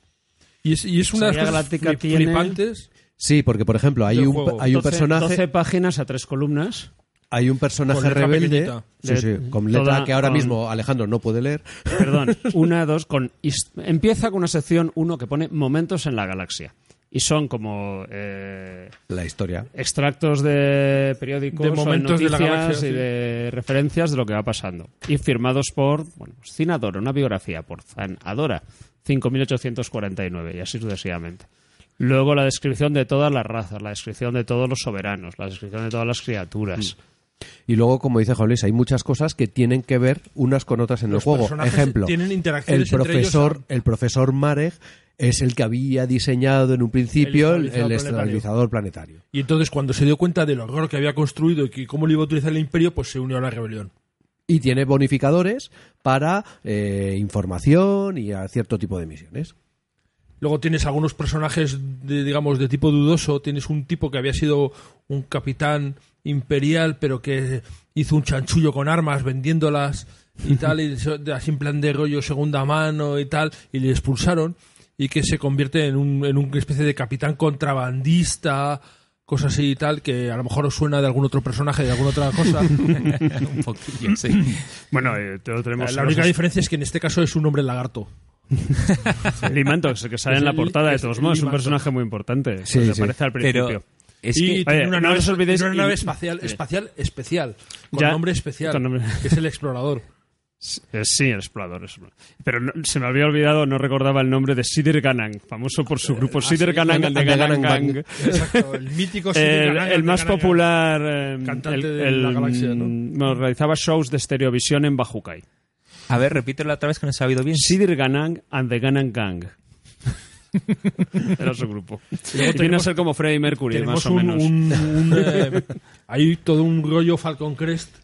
y es, y es una de guía las cosas galáctica flip- tiene- flipantes Sí, porque por ejemplo hay un, hay un 12 personaje 12 páginas a tres columnas. hay un personaje rebelde sí, sí, con letra toda- que ahora con- mismo Alejandro no puede leer. Perdón, una, dos, con. Empieza con una sección 1 que pone momentos en la galaxia. Y son como eh, La historia. extractos de periódicos, De o momentos de la noticias galaxia, y sí. de referencias de lo que va pasando. Y firmados por, bueno, Cinadora, una biografía por Zanadora, 5.849, y así sucesivamente. Luego la descripción de todas las razas, la descripción de todos los soberanos, la descripción de todas las criaturas. Y luego, como dice Juan Luis, hay muchas cosas que tienen que ver unas con otras en Los el juego. Ejemplo, tienen el interacciones entre ellos profesor, a- el profesor Marek es el que había diseñado en un principio el, El estabilizador el estabilizador planetario. y entonces cuando se dio cuenta del horror que había construido y que cómo lo iba a utilizar el imperio pues se unió a la rebelión Y tiene bonificadores para eh, información y a cierto tipo de misiones. Luego tienes algunos personajes, de, digamos, de tipo dudoso. Tienes un tipo que había sido un capitán imperial, pero que hizo un chanchullo con armas vendiéndolas y tal, y así en plan de rollo segunda mano y tal, y le expulsaron. Y que se convierte en, un, en una especie de capitán contrabandista, cosas así y tal, que a lo mejor os suena de algún otro personaje, de alguna otra cosa. un poquillo, sí. Bueno, eh, te- tenemos la los única diferencia es que en este caso es un hombre lagarto. Limantox, que sale Es en la el- portada de es todos modos, es un personaje muy importante. Sí, Pues sí. aparece al Pero principio. es y que tiene Oye, una no nave, os olvidéis- una nave y- espacial, espacial especial, con Ya, nombre especial, con nombre- que es el explorador. Eh, Sí, el explorador. Pero no- se me había olvidado, no recordaba el nombre de Sider Ganang, famoso por su grupo Sider Ganang the Ganang Ganang Gang. Exacto, el mítico Sidney El, Gananga, el más popular eh, Cantante el- de el- la galaxia, ¿no? bueno, realizaba shows de estereovisión en Bajukai. A ver, repítelo otra vez que no se ha oído bien. Sidir Ganang and the Ganang Gang. Era su grupo. Viene a ser como Freddie Mercury, más o un, menos. un- un, eh, hay todo un rollo Falcon Crest,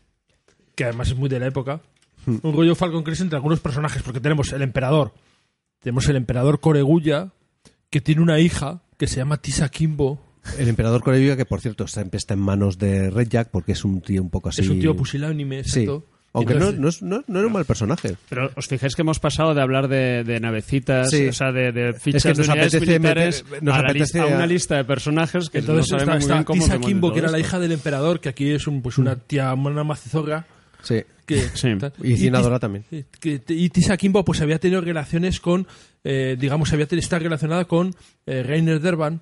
que además es muy de la época. Hmm. Un rollo Falcon Crest entre algunos personajes, porque tenemos el emperador. Tenemos el emperador Coreguya, que tiene una hija que se llama Tisa Kimbo. El emperador Coreviga, que por cierto está, está en manos de Red Jack porque es un tío un poco así. Es un tío pusilánime, Sí. Aunque Entonces- no, no, es- no- no era un mal personaje. Pero os fijáis que hemos pasado de hablar de, de navecitas, Sí. o sea, de, de fichas Es que nos de unidades apetece militares meter- nos a, la apetece a a- una lista de personajes que Entonces no está, sabemos muy bien cómo Tisa Kimbo, que era la hija del emperador, que aquí es un, pues una tía, una macizorra. Sí. Que, Sí. Y Cinadora Tis- también. que- y Tisa Kimbo pues había tenido relaciones con, eh, digamos, había tenido, está relacionada con eh, Reiner Derban,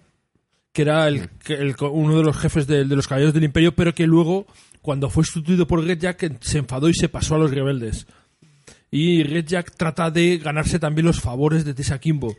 que era el, que- el- uno de los jefes de, de los caballeros del imperio, pero que luego, cuando fue sustituido por Red Jack, se enfadó y se pasó a los rebeldes. Y Red Jack trata de ganarse también los favores de Tisa Kimbo.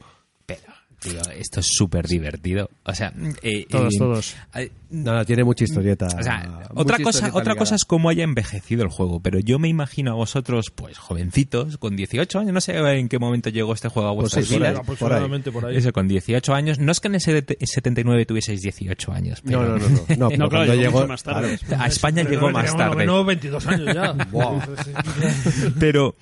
Tío, esto es súper divertido. O sea, eh, Todos, eh, todos. eh, No, no, tiene mucha historieta. o sea, otra cosa, historieta otra ligada. cosa es cómo haya envejecido el juego, pero yo me imagino a vosotros, pues jovencitos, con 18 años, no sé en qué momento llegó este juego a Pues vuestras sí, por ahí, vidas. por ahí. Eso, con 18 años. No es que en ese de- 79 tuvieseis 18 años, pero No, no, no. No, no, pero No, claro, llegó más tarde. claro. a España llegó más tarde. menos 22 años ya. Pero,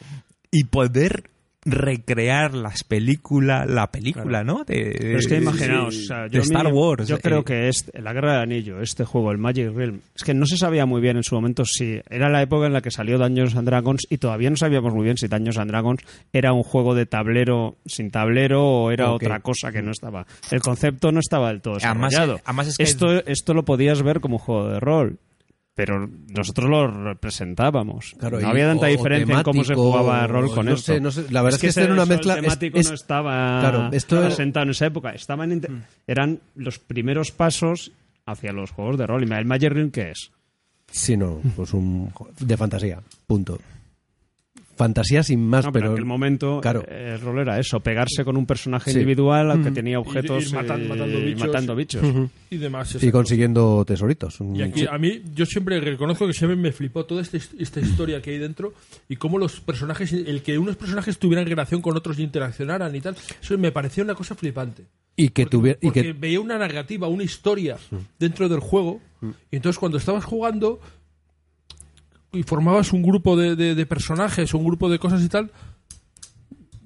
y poder recrear las películas, la película, ¿no? De, Pero es que imaginaos, o sea, de yo, Star Wars. yo eh, creo que es la Guerra del Anillo, este juego, el Magic Realm, es que no se sabía muy bien en su momento si era la época en la que salió Dungeons and Dragons y todavía no sabíamos muy bien si Dungeons and Dragons era un juego de tablero sin tablero o era otra cosa que no estaba. El concepto no estaba del todo Además- desarrollado. además es que- esto, esto lo podías ver como un juego de rol. Pero nosotros lo representábamos. Claro, no había tanta o- o diferencia en cómo se jugaba rol con no esto. sé, no sé, la verdad es que ese- era una el mezcla- es- temático es- no estaba Claro, esto es- presentado en esa época. Estaban eran los primeros pasos hacia los juegos de rol. Y el Magic Ring, ¿qué es? Sí, no, pues un. de fantasía. Punto. Fantasía sin más, No, pero, pero. en aquel momento claro. eh, el rol era eso, pegarse con un personaje Sí. individual al que tenía objetos matan- y- matando y bichos. matando bichos. y demás. Y consiguiendo tesoritos. Y aquí, a mí, yo siempre reconozco que siempre me flipó toda esta, esta historia que hay dentro y cómo los personajes, el que unos personajes tuvieran relación con otros y interaccionaran y tal, eso me parecía una cosa flipante. Y que Porque, tuviera. Y porque que, veía una narrativa, una historia dentro del juego y entonces cuando estabas jugando y formabas un grupo de, de- de personajes o un grupo de cosas y tal,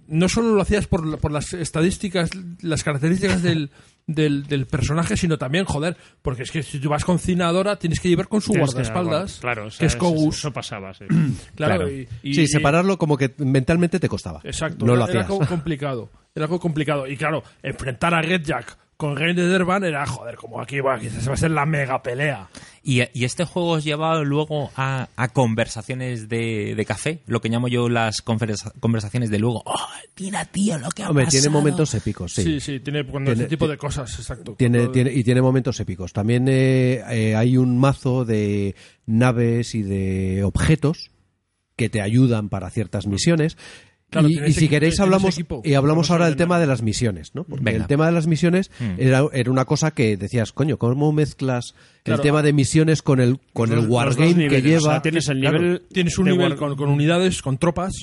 no solo lo hacías por, la- por las estadísticas, las características del, del, del personaje, sino también, joder, porque es que si tú vas con Cinadora tienes que llevar con su Tienes que- guardaespaldas, claro, o sea, que es Kogus. Eso pasaba, sí. Claro, Claro. y- y- sí, y- separarlo como que mentalmente te costaba. Exacto, No era, lo era hacías. algo complicado. Era algo complicado. Y claro, enfrentar a Red Jack con Rey de Derban era, joder, como aquí, bueno, quizás va a ser la mega pelea. Y, y este juego os lleva luego a, a conversaciones de, de café, lo que llamo yo las conversa- conversaciones de luego. ¡Oh, mira, tío, lo que ha Hombre, tiene pasado". momentos épicos, sí. Sí, sí, tiene cuando Tiene- ese tipo ti- de cosas, exacto. Tiene, Cuando- tiene, y tiene momentos épicos. También eh, eh, hay un mazo de naves y de objetos que te ayudan para ciertas misiones. Claro, y, si queréis hablamos y hablamos ahora del tema de las misiones, ¿no? Porque Venga. el tema de las misiones Mm. era, era una cosa que decías, coño, ¿cómo mezclas Claro, el tema de misiones con el con Los- el wargame que lleva? o sea, tienes el Claro. nivel Tienes un nivel war- con, con unidades, con tropas,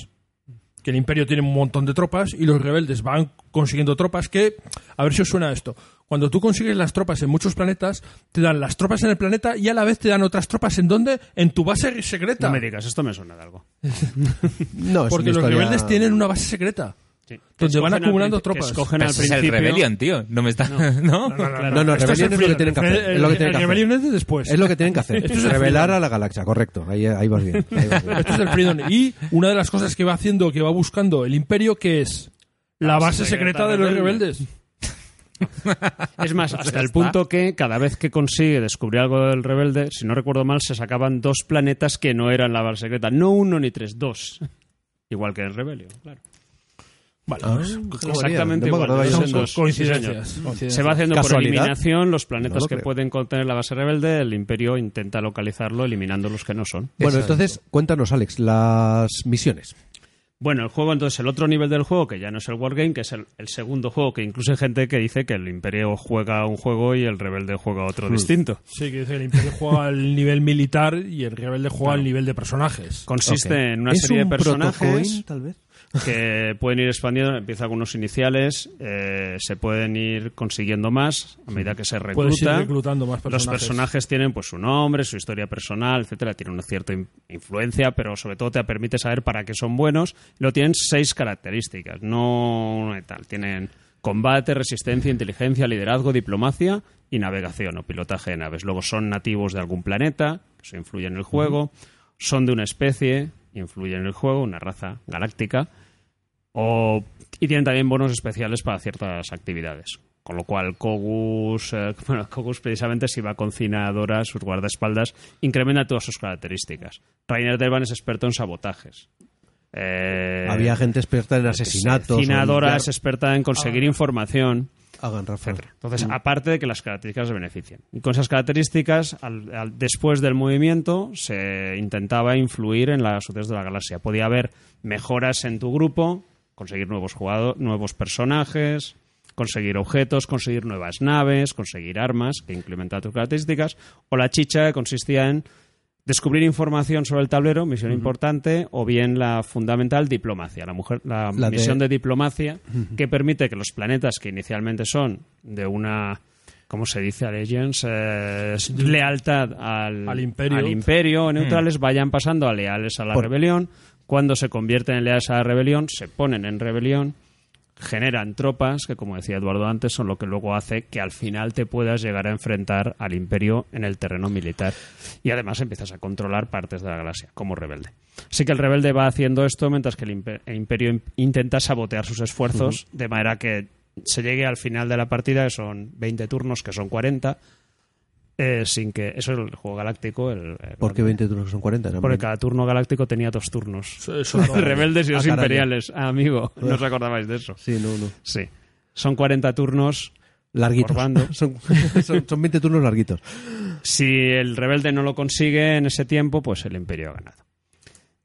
que el imperio tiene un montón de tropas y los rebeldes van consiguiendo tropas que, a ver si os suena esto, cuando tú consigues las tropas en muchos planetas, te dan las tropas en el planeta y a la vez te dan otras tropas en dónde? En tu base secreta. No me digas, esto me suena de algo. No, es Porque los rebeldes tienen una base secreta. Sí. Donde van acumulando tropas. escogen al ese es el principio- Rebellion, tío. No me está. ¿No? No, no, Rebellion el es lo que tienen que hacer. Es lo que tienen el que hacer. Es de después. Es lo que tienen que hacer. Esto es el Revelar a la galaxia, correcto. Ahí, ahí vas bien. ahí vas bien. Esto es el Freedom. Y una de las cosas que va haciendo, que va buscando el imperio, que es la base secreta de los rebeldes. Es más, hasta el punto que cada vez que consigue descubrir algo del rebelde, si no recuerdo mal, se sacaban dos planetas que no eran la base secreta. No uno ni tres, dos. Igual que el Rebellion, claro. Vale, Ah, pues, Exactamente. No igual. Son coincidencias. Coincidencias. Se va haciendo por eliminación los No planetas lo que creo. pueden contener la base rebelde. El imperio intenta localizarlo eliminando los que no son. Bueno, entonces, cuéntanos, Alex, las misiones. Bueno, el juego, entonces, el otro nivel del juego, que ya no es el Wargame, que es el, el segundo juego, que incluso hay gente que dice que el Imperio juega un juego y el Rebelde juega otro distinto. Sí, que dice que el imperio juega al nivel militar y el rebelde juega al nivel de personajes. Consiste en una ¿Es serie un de personajes tal vez? Que pueden ir expandiendo, empieza con unos iniciales, eh, se pueden ir consiguiendo más a medida que se Puedes ir recluta. reclutando más personajes. Los personajes tienen pues su nombre, su historia personal, etcétera, tienen una cierta in- influencia, pero sobre todo te permite saber para qué son buenos. Lo tienen seis características, no tal, tienen combate, resistencia, inteligencia, liderazgo, diplomacia y navegación o pilotaje de naves. Luego son nativos de algún planeta, eso influye en el juego, son de una especie, influye en el juego, una raza galáctica, o, y tienen también bonos especiales para ciertas actividades. Con lo cual, Kogus, eh, bueno, Kogus precisamente si va con Cinadora, sus guardaespaldas, incrementa todas sus características. Rainer Delvan es experto en sabotajes. Eh, Había gente experta en asesinatos. Cinadora es experta en conseguir información. Hagan, Rafa. Entonces, aparte de que las características se benefician. Y con esas características, al- al- después del movimiento, se intentaba influir en las sucesos de la galaxia. Podía haber mejoras en tu grupo, conseguir nuevos jugadores, nuevos personajes, conseguir objetos, conseguir nuevas naves, conseguir armas que implementan tus características, o la chicha que consistía en descubrir información sobre el tablero, misión importante, o bien la fundamental diplomacia, la, mujer, la, misión de diplomacia que permite que los planetas que inicialmente son de una ¿cómo se dice? Allegiance, eh, lealtad al, Al imperio. al imperio neutrales vayan pasando a leales a la Por- rebelión. Cuando se convierten en leales a la rebelión, se ponen en rebelión, generan tropas que, como decía Eduardo antes, son lo que luego hace que al final te puedas llegar a enfrentar al imperio en el terreno militar. Y además empiezas a controlar partes de la galaxia como rebelde. Así que el rebelde va haciendo esto mientras que el impe- el imperio im- intenta sabotear sus esfuerzos de manera que se llegue al final de la partida, que son 20 turnos, que son 40, eh, sin que... Eso es el juego galáctico. El, el- ¿Por qué 20 turnos son 40? Eran Porque 20. cada turno galáctico tenía dos turnos. Eso- eso no- Rebeldes y los imperiales. Ah, amigo, no os acordabais de eso. Sí, no, no. Sí. Son 40 turnos. Larguitos. Son, son, son 20 turnos larguitos. Si el rebelde no lo consigue en ese tiempo, pues el imperio ha ganado.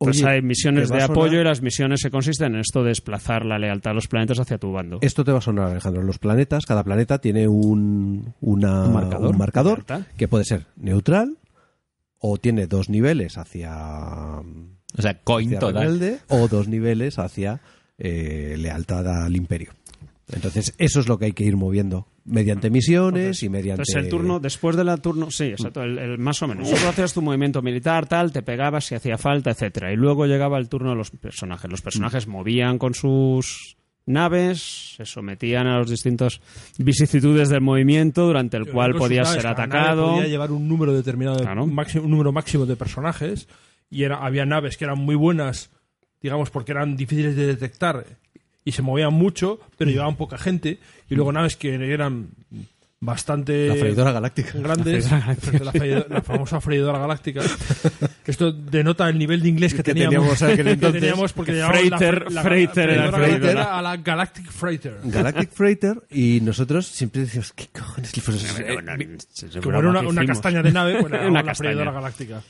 Entonces Oye, hay misiones ¿te va de sonar- apoyo y las misiones se consisten en esto de desplazar la lealtad a los planetas hacia tu bando. Esto te va a sonar, Alejandro. Los planetas, cada planeta tiene un, una- Un marcador. un marcador Lealtad. que puede ser neutral o tiene dos niveles hacia, O sea, coin hacia total. rebelde o dos niveles hacia eh, lealtad al imperio. Entonces, eso es lo que hay que ir moviendo mediante misiones y mediante. Entonces el turno, después de la turno, sí, exacto, el, el- más o menos. Solo hacías tu movimiento militar, tal, te pegabas si hacía falta, etcétera. Y luego llegaba el turno de los personajes. Los personajes movían con sus naves, se sometían a los distintos vicisitudes del movimiento durante el cual podías ser atacado. Podía llevar un número determinado, de- Claro. un, máximo, un número máximo de personajes y era, había naves que eran muy buenas, digamos, porque eran difíciles de detectar y se movían mucho, pero llevaban poca gente y luego naves que eran bastante La freidora galáctica. grandes, la, freidora- la famosa freidora galáctica. Esto denota el nivel de inglés que, Que teníamos, teníamos aquel que entonces. teníamos porque llamábamos la Freighter- fre- la, Freighter galáctica a la Galactic Freighter. Galactic Freighter y nosotros siempre decimos, ¿qué cojones? Como era una, una castaña de nave, era Una la castaña. freidora galáctica.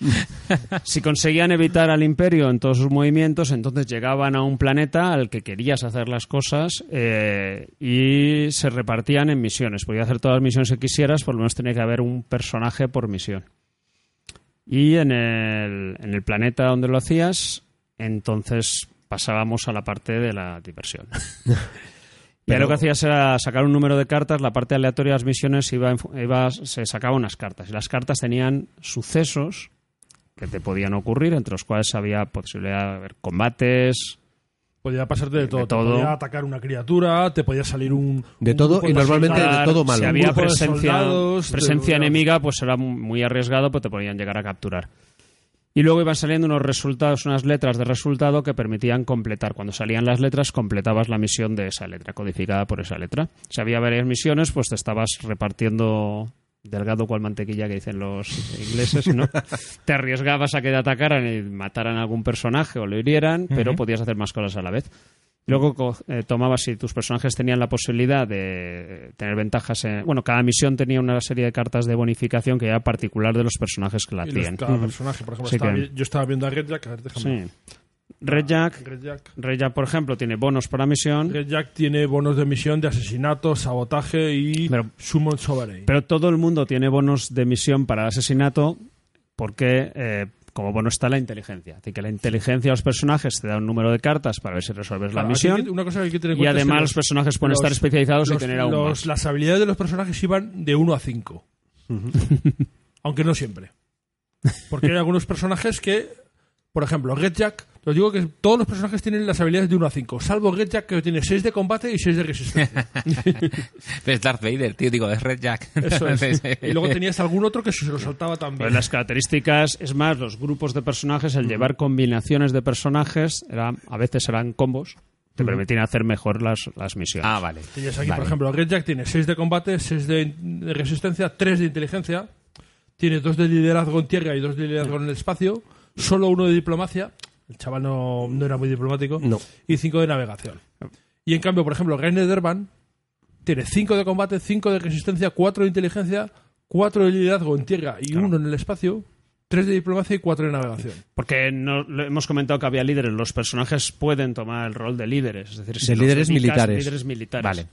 Si conseguían evitar al imperio en todos sus movimientos, entonces llegaban a un planeta al que querías hacer las cosas eh, y se repartían en misiones. Podías hacer todas las misiones que quisieras, por lo menos tenía que haber un personaje por misión. Y en el, en el planeta donde lo hacías, entonces pasábamos a la parte de la diversión. Pero lo que hacías era sacar un número de cartas, la parte aleatoria de las misiones iba, iba- se sacaba unas cartas. Y las cartas tenían sucesos que te podían ocurrir, entre los cuales había posibilidad de haber combates. Podía pasarte de todo. De Te todo. podía atacar una criatura, te podía salir un. De un todo y normalmente de todo malo. Si había presencia, soldados, presencia de- enemiga, pues era muy arriesgado, pues te podían llegar a capturar. Y luego iban saliendo unos resultados, unas letras de resultado que permitían completar. Cuando salían las letras, completabas la misión de esa letra, codificada por esa letra. Si había varias misiones, pues te estabas repartiendo delgado cual mantequilla que dicen los ingleses, ¿no? te arriesgabas a que te atacaran y mataran a algún personaje o lo hirieran, pero podías hacer más cosas a la vez. Luego eh, tomabas si tus personajes tenían la posibilidad de tener ventajas. En, bueno, cada misión tenía una serie de cartas de bonificación que era particular de los personajes que la y los- hacían. cada personaje, por ejemplo, Sí estaba que- vi- yo estaba viendo a Red Jack, a ver, déjame. Sí. Red Jack, Red Jack. Red Jack, por ejemplo, tiene bonos para misión, Red Jack tiene bonos de misión de asesinato, sabotaje y Pero- Summon Sovereign. pero todo el mundo tiene bonos de misión para el asesinato porque eh, como bono está la inteligencia. Así que la inteligencia de los personajes te da un número de cartas para ver si resuelves Claro, la misión. que- una cosa que hay que tener en Y cuenta es que además los personajes pueden estar especializados y tener aún más. Las habilidades de los personajes iban de 1 a 5. Aunque no siempre. Porque hay algunos personajes que, por ejemplo, Red Jack, os digo que todos los personajes tienen las habilidades de 1 a 5, salvo Red Jack que tiene 6 de combate y 6 de resistencia. Es Darth Vader, tío, digo, es Red Jack. Eso es. Y luego tenías algún otro que se lo saltaba también. Pues las características, es más, los grupos de personajes, el llevar combinaciones de personajes, era, a veces eran combos, te permitían hacer mejor las, las misiones. Ah, vale. Tenías aquí, Vale. por ejemplo, Red Jack tiene 6 de combate, 6 de, de resistencia, 3 de inteligencia, tiene 2 de liderazgo en tierra y 2 de liderazgo en el espacio, solo uno de diplomacia, el chaval no, no era muy diplomático, No. y 5 de navegación. Y en cambio, por ejemplo, Reiner Derban tiene 5 de combate, 5 de resistencia, 4 de inteligencia, 4 de liderazgo en tierra y 1 en el espacio, 3 de diplomacia y 4 de navegación. Porque no, lo- hemos comentado que había líderes. Los personajes pueden tomar el rol de líderes. Es decir, si De líderes dedicas, militares. líderes militares. Vale.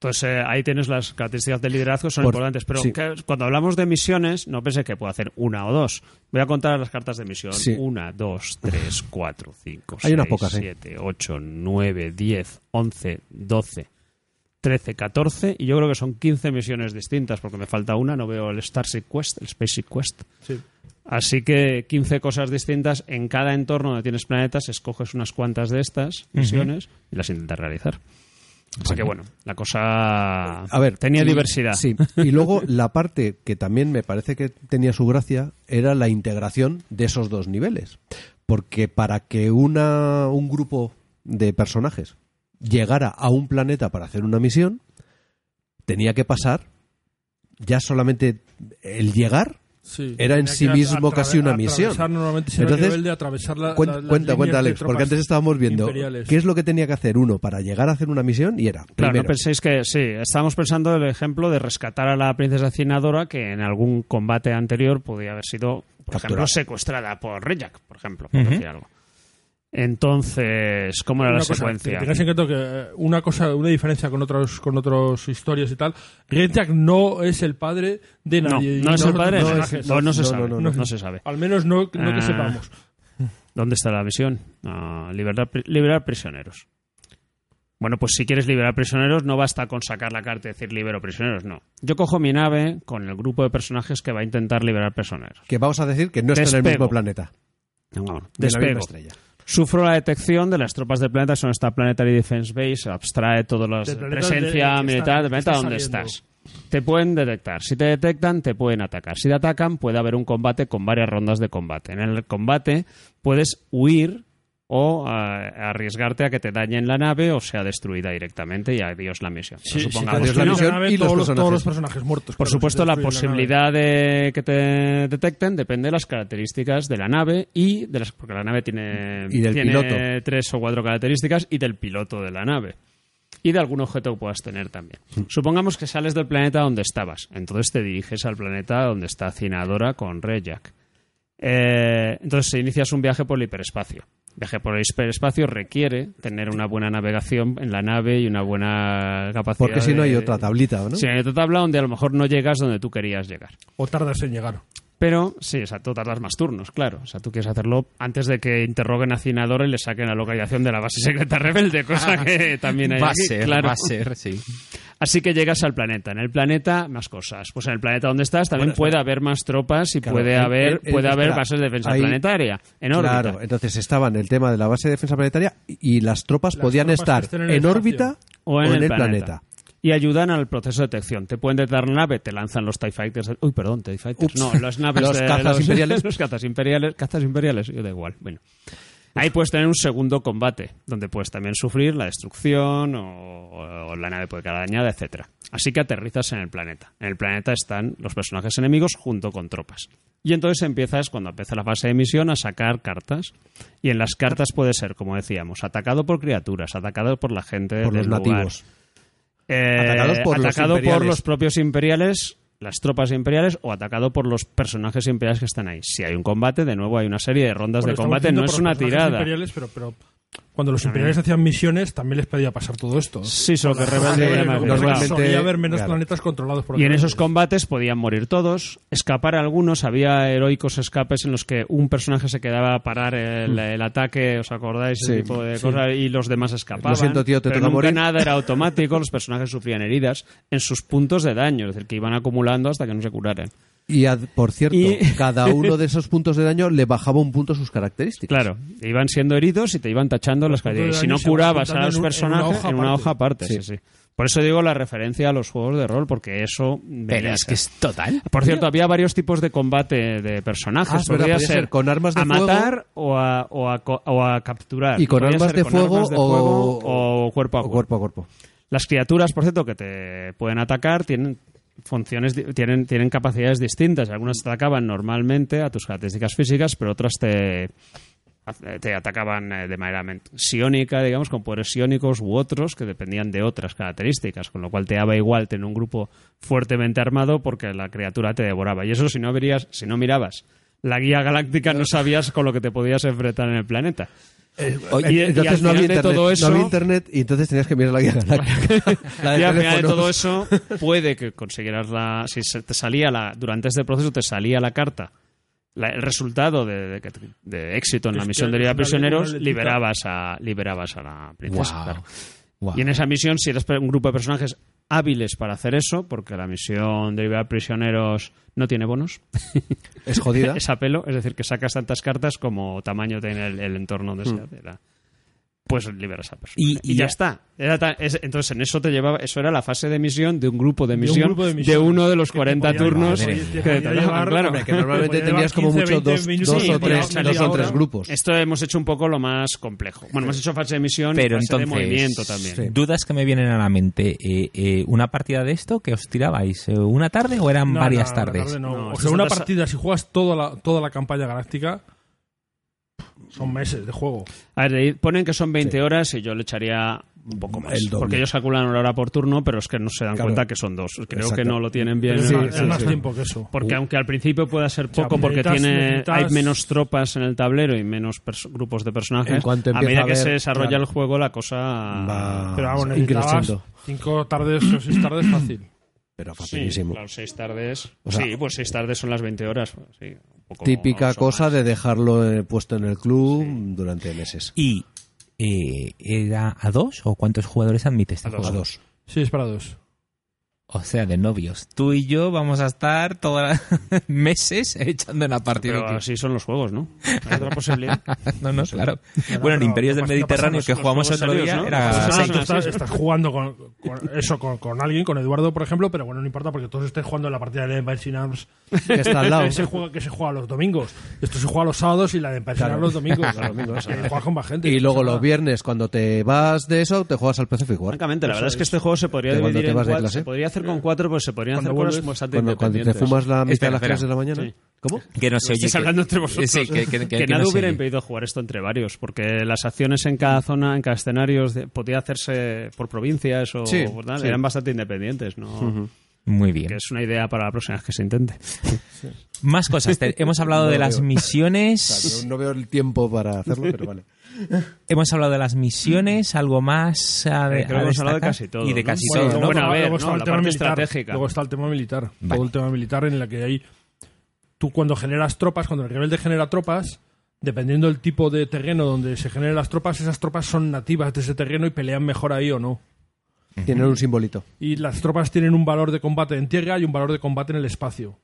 Entonces eh, ahí tienes las características de liderazgo, son Por- importantes. Pero sí. que- cuando hablamos de misiones, no pensé que puedo hacer una o dos. Voy a contar las cartas de misión. Sí. Una, dos, tres, cuatro, cinco, Hay unas seis, pocas, ¿eh? siete, ocho, nueve, diez, once, doce, trece, catorce. Y yo creo que son 15 misiones distintas, porque me falta una. No veo el Starship Quest, el Spaceship Quest. Sí. Así que 15 cosas distintas en cada entorno donde tienes planetas, escoges unas cuantas de estas misiones y las intentas realizar. Así que bueno, la cosa A ver, tenía y- diversidad. Sí, y luego la parte que también me parece que tenía su gracia era la integración de esos dos niveles. Porque para que una, un grupo de personajes llegara a un planeta para hacer una misión, tenía que pasar ya solamente el llegar Sí. Era en sí mismo casi una misión. Entonces, de atravesar la, Cuen- la- cuenta, cuenta, Alex, porque tropas antes estábamos viendo imperiales. qué es lo que tenía que hacer uno para llegar a hacer una misión y era, Claro, no penséis que sí, estábamos pensando el ejemplo de rescatar a la princesa Cinadora que en algún combate anterior podía haber sido, por Capturada. ejemplo, secuestrada por Rejak, por ejemplo, por decir algo. Entonces, ¿cómo era Una la cosa, secuencia? en cuenta que eh, una cosa, una diferencia con otros, con otros historias y tal, Redjack no es el padre de No, nadie. no Y es el padre, no, no, no se no, sabe, no, no, no. se sabe. Al menos no, no que Ah. sepamos. ¿Dónde está la misión? Ah, liberar, liberar prisioneros. Bueno, pues si quieres liberar prisioneros, no basta con sacar la carta y decir libero prisioneros, no. Yo cojo mi nave con el grupo de personajes que va a intentar liberar prisioneros. que vamos a decir que no está en el mismo planeta. No, de la misma despego. estrella. Sufro la detección de las tropas del planeta, son esta Planetary Defense Base, abstrae toda la Del planeta presencia de- militar del planeta está donde saliendo. estás. Te pueden detectar. Si te detectan, te pueden atacar. Si te atacan, puede haber un combate con varias rondas de combate. En el combate puedes huir o ah, arriesgarte a que te dañen la nave o sea destruida directamente y adiós la misión. Sí, Supongamos adiós la que no. destruye misión nave, y todos, los, todos personajes. los personajes muertos. Por claro, supuesto, la posibilidad de que te detecten depende de las características de la nave y de las porque la nave tiene, Y del tiene piloto. tres o cuatro características y del piloto de la nave y de algún objeto que puedas tener también. Mm. Supongamos que sales del planeta donde estabas, entonces te diriges al planeta donde está Cinadora con Rejak. Eh, entonces inicias un viaje por el hiperespacio. Viaje por el hiperespacio requiere tener una buena navegación en la nave y una buena capacidad. Porque si no hay de- otra tablita, ¿no? Sí, hay otra tabla donde a lo mejor no llegas donde tú querías llegar. O tardas en llegar. Pero sí, exacto, tardas más turnos, claro. O sea, tú quieres hacerlo antes de que interroguen a Cinadora y le saquen la localización de la base secreta rebelde, cosa que también hay va a aquí, ser, claro. va a ser, sí. Así que llegas al planeta. En el planeta, más cosas. Pues en el planeta donde estás también puede haber más tropas y Claro, puede haber, el- el- puede haber espera, bases de defensa ahí- planetaria en órbita. Claro, entonces estaban el tema de la base de defensa planetaria y las tropas Las podían tropas estar en órbita o en, el, planeta. planeta. Y ayudan al proceso de detección. Te pueden detectar nave, te lanzan los TIE Fighters. Uy, perdón, TIE Fighters. Ups. No, las naves Los de cazas imperiales. Los cazas imperiales. Cazas imperiales, yo da igual. Bueno. Ahí puedes tener un segundo combate, donde puedes también sufrir la destrucción o, o la nave puede quedar dañada, etcétera. Así que aterrizas en el planeta. En el planeta están los personajes enemigos junto con tropas. Y entonces empiezas, cuando empieza la fase de misión, a sacar cartas. Y en las cartas puede ser, como decíamos, atacado por criaturas, atacado por la gente por del los lugar, nativos. Eh, Atacados por los atacado por imperiales. los propios imperiales, las tropas imperiales, o atacado por los personajes imperiales que están ahí. Si hay un combate, de nuevo hay una serie de rondas Bueno, de combate, no por es una los tirada. imperiales, pero, pero cuando los imperiales hacían misiones también les podía pasar todo esto. Sí, solo que rebelde solía haber menos claro. planetas controlados por Y en esos combates podían morir todos, escapar algunos, había heroicos escapes en los que un personaje se quedaba a parar el, el ataque, ¿os acordáis? Ese Sí, tipo de cosas, y los demás escapaban. Lo siento, tío, te pero nunca morir. nada era automático, los personajes sufrían heridas en sus puntos de daño, es decir, que iban acumulando hasta que no se curaran. Y ad- por cierto, Y- cada uno de esos puntos de daño le bajaba un punto sus características. Claro, iban siendo heridos y te iban tachando las características. Si no curabas a los personajes hoja en una hoja aparte. Sí. sí. Por eso digo la referencia a los juegos de rol, porque eso. Pero es que es total. Por cierto, había varios tipos de combate de personajes. Ah, Podría podía ser con armas de a fuego. matar o a, o, a, co- o a capturar. Y con armas de con fuego armas de o- fuego o cuerpo a O cuerpo. cuerpo a cuerpo. Las criaturas, por cierto, que te pueden atacar tienen funciones tienen tienen capacidades distintas. Algunas te atacaban normalmente a tus características físicas, pero otras te te atacaban eh, de manera psiónica, digamos, con poderes psiónicos u otros que dependían de otras características, con lo cual te daba igual tener un grupo fuertemente armado porque la criatura te devoraba. Y eso si no verías, si no mirabas la guía galáctica no sabías con lo que te podías enfrentar en el planeta. Oye, y- y entonces no había internet, todo eso- no había internet y entonces tenías que mirar la guía galáctica. La de y al final de todo eso, puede que consiguieras la. Si se te salía la. Durante este proceso te salía la carta, la- el resultado de, de que- de éxito en la misión de liberar prisioneros, liberabas a, liberabas a la princesa. Claro. Y en esa misión, si eres un grupo de personajes hábiles para hacer eso, porque la misión de liberar prisioneros no tiene bonos, Es jodida. es a pelo, es decir, que sacas tantas cartas como tamaño tiene el, el entorno donde se hace la- Pues liberas a la persona. Y- Y, y ya ya- está. Era tan- es- entonces, en eso te llevaba. Eso era la fase de misión de un grupo de De un misión de, de misión. uno de los Que te 40 podía turnos llevar- que te te podía tocaban, llevar- claro. Hombre, que normalmente tendrías llevar como 15, mucho 20 dos, minutos, dos Sí, o tres, dos o tres grupos. Esto hemos hecho un poco lo más complejo. Bueno, hemos hecho fase de misión Pero de entonces, movimiento también. Sí. dudas que me vienen a la mente. Eh, eh, ¿Una partida de esto que os tirabais? eh, ¿Una tarde o eran No, varias no, tardes? tarde no. No, o sea, se una partida, si juegas toda la, toda la campaña galáctica, son meses de juego. A ver, ponen que son 20 horas y yo le echaría un poco más. El. Porque ellos calculan una hora por turno, pero es que no se dan Claro. cuenta que son dos. Creo Exacto. que no lo tienen bien. Sí, más, sí, es más sí. tiempo que eso. Porque aunque al principio pueda ser sea, poco porque tiene necesitas- hay menos tropas en el tablero y menos grupos de personajes, En cuanto a medida a que se desarrolla claro. el juego la cosa Va Pero vamos, necesitabas cinco tardes o seis tardes fácil. Pero Sí, facilísimo. claro, seis tardes. O sea, sí, pues seis tardes son las 20 horas. Sí, Típica cosa más. de dejarlo eh, puesto en el club durante meses. ¿Y eh, era a dos o cuántos jugadores admite este A dos. A dos. Sí, es para dos. O sea, de novios. Tú y yo vamos a estar todos meses echando en la partida. Pero así son los juegos, ¿no? Hay otra posibilidad. no, no, claro. Bueno, en Imperios del Mediterráneo que jugamos otro día ¿no? era Pues tú estás, estás jugando con, con eso, con, con alguien, con Eduardo, por ejemplo, pero bueno, no importa porque todos estén jugando en la partida de Empire Sin Arms Que está al lado. que se, juega, que se juega los domingos. Esto se juega los sábados y la de Empire Sin Claro. Arms los domingos. Los domingos, Y juegas con más gente. Y luego Eso los viernes, cuando te vas de eso, te juegas al Pacific War. Francamente, la Eso verdad es que es. este juego se podría dividir te en vas de cuatro. clase. Se podría hacer con cuatro, pero se podrían hacer cosas vuelves. bastante Cuando, cuando te independientes. fumas la mitad Espera, a las espera. 3 de la mañana. Sí. ¿Cómo? Que no se oye. Que- hablando entre vosotros. Sí, que, que- que- que que nada no hubiera impedido jugar esto entre varios, porque las acciones en cada zona, en cada escenario, de- podía hacerse por provincias o Sí, por tal, sí. eran bastante independientes, ¿no? Muy bien. Que es una idea para la próxima vez que se intente. Más cosas. Hemos hablado No de lo las veo. misiones. No veo el tiempo para hacerlo, pero vale. Hemos hablado de las misiones, algo más a, Eh, creo a que hemos hablado de casi todo, Y de casi Bueno, todo, luego, ¿no? Bueno, a ver, luego no, está la el tema parte militar. estratégica. Luego está el tema militar. Vale. Todo el tema militar en la que hay. Tú cuando generas tropas, cuando el rebelde genera tropas, dependiendo del tipo de terreno donde se generen las tropas, esas tropas son nativas de ese terreno y pelean mejor ahí o no. Tienen un simbolito. Y las tropas tienen un valor de combate en tierra y un valor de combate en el espacio.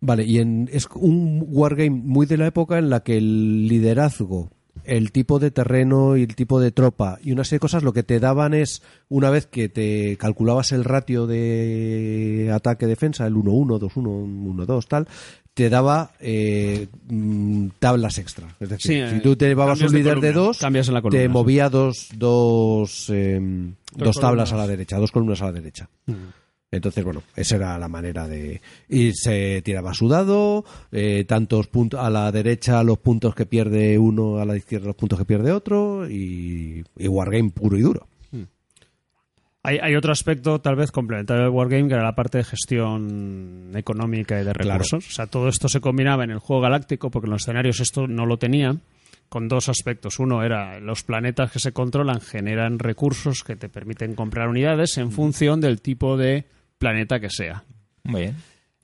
Vale, y en, es un wargame muy de la época en la que el liderazgo, el tipo de terreno y el tipo de tropa y una serie de cosas lo que te daban es, una vez que te calculabas el ratio de ataque-defensa, el 1-1, 2-1, 1-2, tal, te daba eh, mm, tablas extra. Es decir, Sí, si tú te llevabas un de líder de columna, dos, columna, te movía dos, dos, eh, dos, tablas columnas. a la derecha, dos columnas a la derecha. Entonces, bueno, esa era la manera de... Y se tiraba sudado, eh, tantos puntos a la derecha los puntos que pierde uno, a la izquierda los puntos que pierde otro, y, y Wargame puro y duro. Hay, hay otro aspecto, tal vez complementario del Wargame, que era la parte de gestión económica y de Claro. recursos. O sea, todo esto se combinaba en el juego galáctico, porque en los escenarios esto no lo tenía, con dos aspectos. Uno era los planetas que se controlan generan recursos que te permiten comprar unidades en función del tipo de planeta que sea. Muy bien.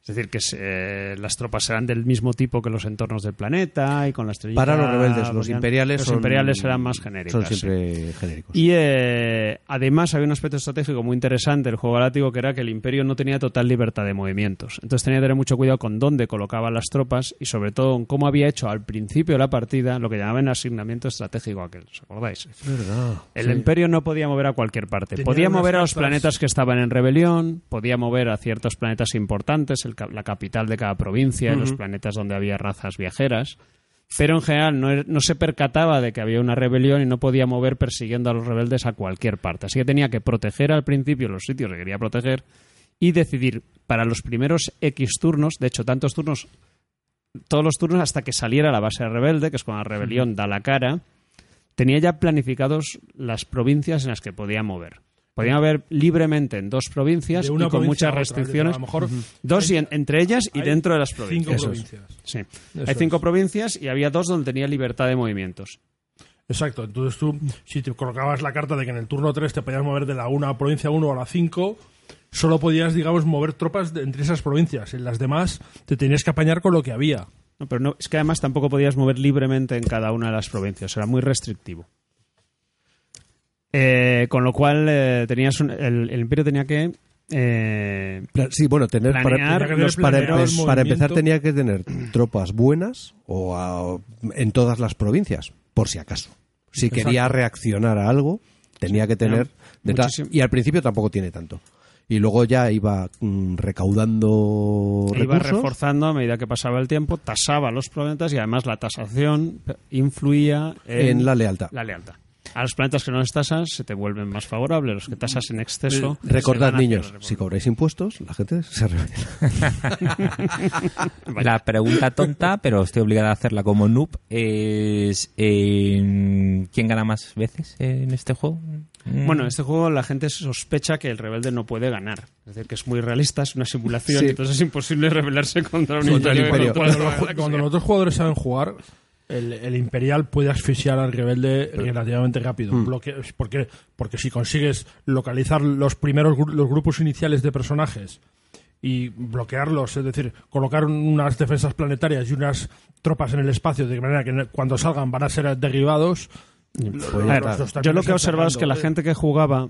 Es decir, que se- las tropas serán del mismo tipo que los entornos del planeta y con la estrellita. Para los rebeldes, los imperiales Los son- imperiales eran más genéricos. Son sí. siempre genéricos. Y eh, además había un aspecto estratégico muy interesante del juego galáctico que era que el imperio no tenía total libertad de movimientos. Entonces tenía que tener mucho cuidado con dónde colocaban las tropas y sobre todo en cómo había hecho al principio de la partida lo que llamaban asignamiento estratégico aquel. ¿Os acordáis? Es verdad. El imperio no podía mover a cualquier parte. Tenía podía mover a los planetas que estaban en rebelión, podía mover a ciertos planetas importantes, el la capital de cada provincia, y los planetas donde había razas viajeras. Pero en general no, er- no se percataba de que había una rebelión y no podía mover persiguiendo a los rebeldes a cualquier parte. Así que tenía que proteger al principio los sitios que quería proteger y decidir para los primeros X turnos, de hecho tantos turnos, todos los turnos hasta que saliera la base rebelde, que es cuando la rebelión da la cara, tenía ya planificados las provincias en las que podía mover. Podía mover libremente en dos provincias y con provincia muchas otra, restricciones. A lo mejor Dos y en- entre ellas y dentro de las cinco provincias. provincias. Sí. Eso Hay cinco es. provincias y había dos donde tenía libertad de movimientos. Exacto, entonces tú, si te colocabas la carta de que en el turno 3 te podías mover de la 1 a provincia 1 a la 5, solo podías, digamos, mover tropas de- entre esas provincias. En las demás te tenías que apañar con lo que había. No, pero no, es que además tampoco podías mover libremente en cada una de las provincias, era muy restrictivo. Eh, con lo cual eh, tenías un- el, el imperio tenía que eh, Sí, bueno, tener para, Planear los- para, empe- empezar tenía que tener tropas buenas o a- en todas las provincias, por si acaso. Si quería reaccionar a algo, tenía que tener detrás. muchísimo. Y al principio tampoco tiene tanto. Y luego ya iba mm, recaudando iba recursos. reforzando a medida que pasaba el tiempo, tasaba los planetas y además la tasación influía en, En la lealtad. la lealtad. A los planetas que no les tasas se te vuelven más favorables, los que tasas en exceso. se Recordad, niños, si cobráis impuestos, la gente se revela. La pregunta tonta, pero estoy obligada a hacerla como noob, es eh, ¿quién gana más veces en este juego? Mm. Bueno, en este juego la gente sospecha que el rebelde no puede ganar. Es decir, que es muy realista, es una simulación, Sí. entonces es imposible rebelarse contra un Contra el imperio. Cuando, los, cuando los otros jugadores saben jugar, el, el Imperial puede asfixiar al rebelde relativamente rápido. Bloque- ¿Por qué? Porque si consigues localizar los primeros gru- los grupos iniciales de personajes y bloquearlos, es decir, colocar unas defensas planetarias y unas tropas en el espacio de manera que cuando salgan van a ser derribados. A ver, los- los yo lo que he observado es que la encerrando, gente que jugaba,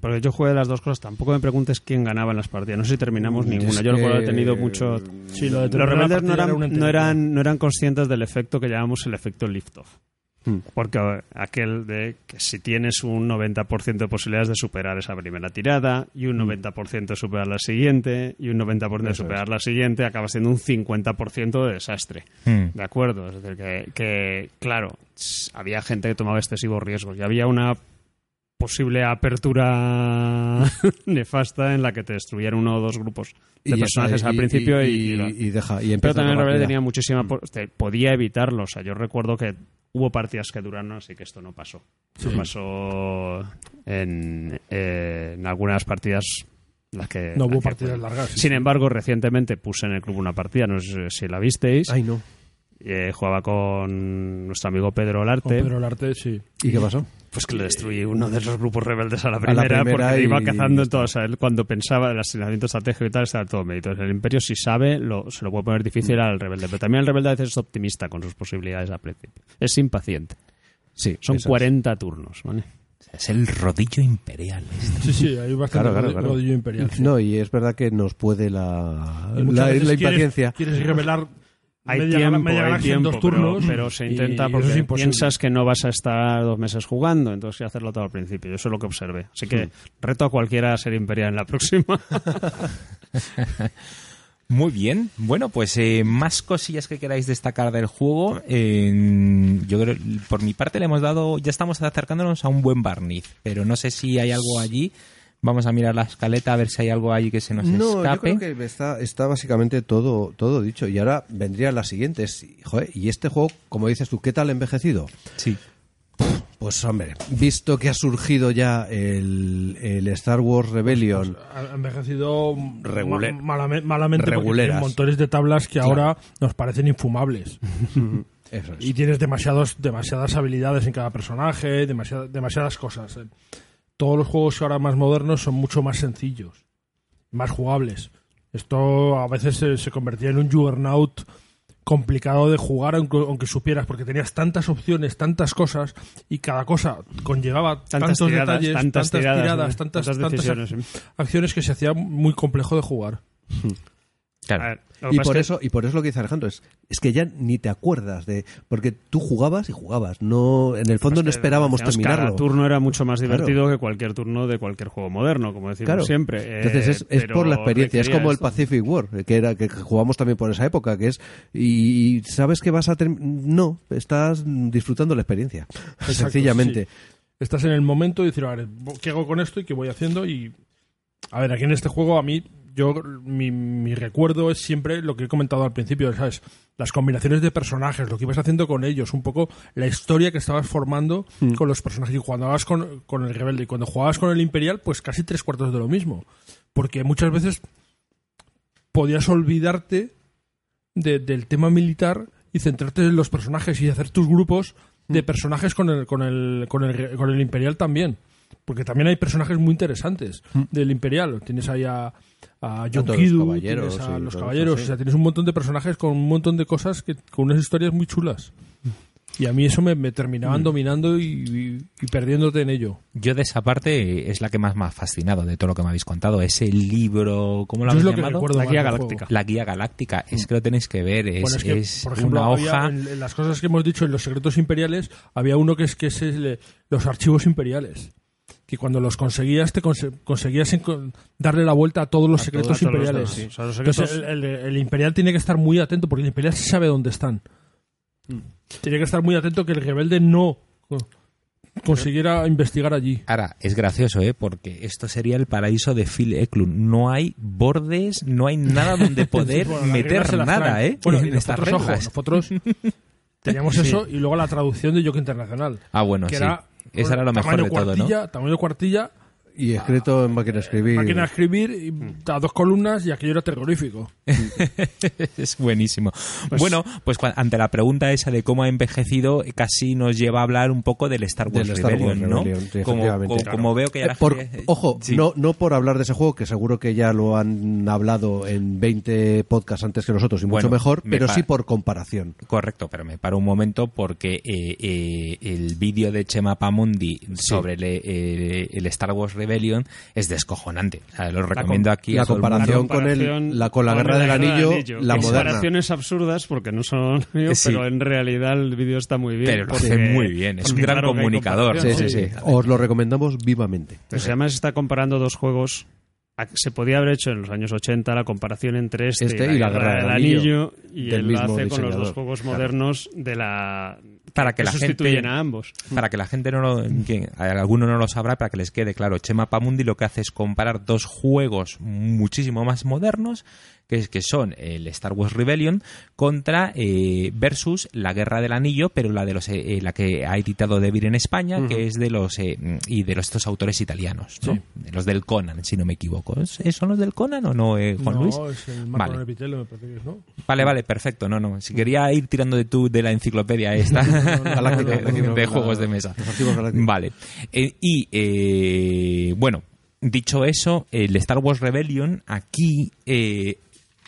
porque yo jugué las dos cosas, tampoco me preguntes quién ganaba en las partidas. No sé si terminamos ninguna. Yo recuerdo haber tenido mucho. Sí, lo de Los rebeldes no eran, no, eran, no eran conscientes del efecto que llamamos el efecto lift-off. Hmm. Porque eh, aquel de que si tienes un 90% de posibilidades de superar esa primera tirada y un 90% de superar la siguiente y un 90% de superar la siguiente, acabas siendo un 50% de desastre. Hmm. De acuerdo, es decir, que, que, claro, había gente que tomaba excesivos riesgos y había una posible apertura nefasta en la que te destruyeran uno o dos grupos de Y personajes está, al y- principio y, y, y- y deja y pero también la Rebelde tenía muchísima te- podía evitarlo o sea yo recuerdo que hubo partidas que duraron así que esto no pasó Esto pasó en, eh, en algunas partidas las que No hubo partidas largas. sí, sin sí. embargo recientemente puse en el club una partida no sé si la visteis Ay, no. Eh, jugaba con nuestro amigo Pedro Con Olarte Pedro Olarte, sí. ¿Y qué pasó? Pues que le destruí uno de los grupos rebeldes a la la primera, primera porque y- iba cazando todo. O sea, él cuando pensaba el asignamiento estratégico y tal, estaba todo mérito. El Imperio, si sabe, lo, se lo puede poner difícil al rebelde. Pero también el rebelde a veces es optimista con sus posibilidades al principio. Es impaciente. Sí, Son eso es. 40 turnos, ¿vale? Es el rodillo imperial. Sí, sí, hay bastante Claro, claro, rodi- claro. rodillo imperial. sí. No, y es verdad que nos puede la, la, la quieres- impaciencia. Quieres, revelar Hay media, tiempo, media hay tiempo, dos turnos. pero, se intenta porque piensas que no vas a estar dos meses jugando, entonces sí hacerlo todo al principio. Yo eso es lo que observé. Así que reto a cualquiera a ser imperial en la próxima. Muy bien. Bueno, pues eh, más cosillas que queráis destacar del juego. Eh, yo creo, por mi parte le hemos dado, ya estamos acercándonos a un buen barniz, pero no sé si hay algo allí. Vamos a mirar la escaleta a ver si hay algo allí que se nos No, yo escape. creo que está, está básicamente todo, todo dicho. Y ahora vendría la siguiente. es, joder, y este juego, como dices tú, ¿qué tal ha envejecido? Sí. Pues hombre, visto que ha surgido ya el, el Star Wars Rebellion, Ha envejecido Regule- ma- malame- malamente porque Reguleras. montones de tablas que Claro. ahora nos parecen infumables. eso es. Y tienes demasiados, demasiadas habilidades en cada personaje, demasiada- demasiadas cosas. Eh. Todos los juegos ahora más modernos son mucho más sencillos, más jugables. Esto a veces se, se convertía en un juggernaut complicado de jugar, aunque, aunque supieras, porque tenías tantas opciones, tantas cosas, y cada cosa conllevaba Tantas tantos tiradas, detalles, tantas tantas, tiradas, tiradas, ¿no? tantas, Tantas tantas decisiones, ac- acciones que se hacía muy complejo de jugar. Claro. Ver, Y por, es que- eso, y por eso lo que dice Alejandro es, es que ya ni te acuerdas de... Porque tú jugabas y jugabas. no En el fondo no Pues esperábamos digamos, terminarlo. Cada turno era mucho más Claro. divertido que cualquier turno de cualquier juego moderno, como decimos Claro. siempre. Eh, Entonces es, es pero por la experiencia, es como el. Pacific War, que era que jugamos también por esa época, que es y sabes que vas a term- no, estás disfrutando la experiencia, sencillamente. sí. Estás en el momento de decir, a ver, ¿qué hago con esto y qué voy haciendo? Y, a ver, aquí en este juego a mí, yo mi, mi recuerdo es siempre lo que he comentado al principio, ¿sabes? Las combinaciones de personajes, lo que ibas haciendo con ellos, un poco la historia que estabas formando con los personajes. Y cuando jugabas con, con el rebelde y cuando jugabas con el imperial, pues casi tres cuartos de lo mismo. Porque muchas veces podías olvidarte de- del tema militar y centrarte en los personajes y hacer tus grupos de personajes con el, con el, con el, con el Imperial también. Porque también hay personajes muy interesantes del Imperial. Tienes ahí a, a John Tanto los Kidu, caballeros tienes a los caballeros. eso, sí. O sea, tienes un montón de personajes con un montón de cosas, que, con unas historias muy chulas. Y a mí eso me, me terminaban dominando y, y- y perdiéndote en ello. Yo de esa parte es la que más me ha fascinado de todo lo que me habéis contado. Ese libro, ¿cómo lo habéis lo que llamado? recuerdo La guía galáctica. La guía galáctica. Es que lo tenéis que ver. Es, Bueno, es que, es por ejemplo, una había hoja. en, en las cosas que hemos dicho en los secretos imperiales, había uno que es que es el, los archivos imperiales. Que cuando los conseguías, te conse- conseguías darle la vuelta a todos los A secretos los imperiales. demás, sí. O sea, los Entonces, el, el- el imperial tiene que estar muy atento, porque el imperial sí sabe dónde están. Tiene que estar muy atento que el rebelde no co- consiguiera investigar allí. Ahora, es gracioso, ¿eh? Porque esto sería el paraíso de Phil Eklund. No hay bordes, no hay nada donde poder Bueno, meter nada. ¿eh? Bueno, en y estas nosotros, ojo, nosotros teníamos eso y luego la traducción de Yoke Internacional. Ah, bueno, que sí. era Esa era lo mejor de todo, ¿no? cuartilla, Tamaño cuartilla, Y escrito en máquina de escribir. máquina de escribir, y a dos columnas y aquello era terrorífico. es buenísimo. bueno, pues ante la pregunta esa de cómo ha envejecido, casi nos lleva a hablar un poco del Star Wars Del Star Wars Rebellion, ¿no? Rebellion, sí, como, como- Claro. como veo que ya Eh, la por- gente- ojo, Sí. no, no por hablar de ese juego, que seguro que ya lo han hablado en 20 podcasts antes que nosotros y mucho Bueno, mejor, me pero pa- sí por comparación. Correcto, pero me paro un momento porque eh, eh, el vídeo de Chema Pamundi sobre el, eh, el Star Wars Rebellion es descojonante. O sea, lo recomiendo aquí la a todo el mundo. comparación con el- la- con la Guerra del Anillo, la moderna. Comparaciones absurdas porque no son mío, Sí. pero en realidad el vídeo está muy bien. Pero lo porque- hace muy bien, es un gran claro comunicador. Sí, sí, sí. Os lo recomendamos vivamente. Pues además está comparando dos juegos. Se podía haber hecho en los años 80 la comparación entre este, Este y la Guerra del Anillo y del él lo mismo hace con los dos juegos modernos de la Para que la gente- a ambos. Para que la gente no lo, que alguno no lo sabrá, para que les quede claro, Chema Pamundi lo que hace es comparar dos juegos muchísimo más modernos, que, es, que son el Star Wars Rebellion contra eh, versus la Guerra del Anillo, pero la de los eh, eh, la que ha editado David en España, que es de los eh, y de los estos autores italianos, ¿no? De los del Conan, si no me equivoco. ¿Es- ¿Son los del Conan o no, Juan no, Luis? es el Marco Vale. Me parece que es, ¿no? Vale, vale, perfecto. No, no. Si quería ir tirando de tu de la enciclopedia esta de, juegos de mesa. Vale. Y eh, bueno, dicho eso, el Star Wars Rebellion aquí eh,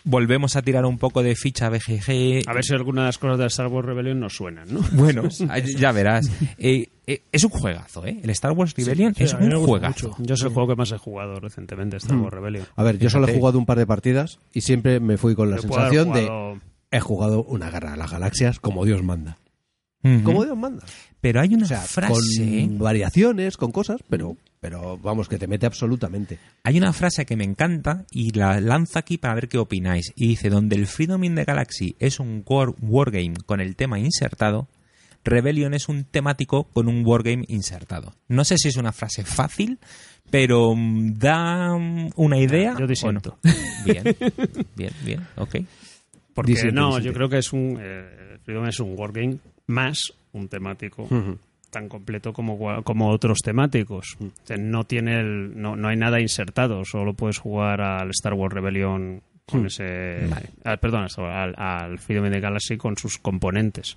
volvemos a tirar un poco de ficha BGG. A ver si algunas de las cosas de Star Wars Rebellion nos suenan, ¿no? Bueno, ya verás. Eh, eh, es un juegazo, ¿eh? El Star Wars Rebellion sí, es un juegazo. mucho. Yo es el juego que más he jugado recientemente, Star Wars Rebellion. A ver, yo solo he jugado un par de partidas y siempre me fui con la Yo sensación de he jugado una guerra de las galaxias como Dios manda. Como Dios manda. Pero hay una O sea, frase. con variaciones, con cosas, pero, pero vamos, que te mete absolutamente. Hay una frase que me encanta y la lanzo aquí para ver qué opináis. Y dice, donde el Freedom in the Galaxy es un war- wargame con el tema insertado, Rebellion es un temático con un wargame insertado. No sé si es una frase fácil, pero mm, da mm, una idea. Yo ¿o disiento. no? Bien, bien, bien, ok. Porque Disiente, no, disiente. yo creo que es un eh, Freedom es un wargame más un temático tan completo como, como otros temáticos. O sea, no tiene el, no, no hay nada insertado, solo puedes jugar al Star Wars Rebellion con ese al- perdón, al, al Freedom in the Galaxy con sus componentes.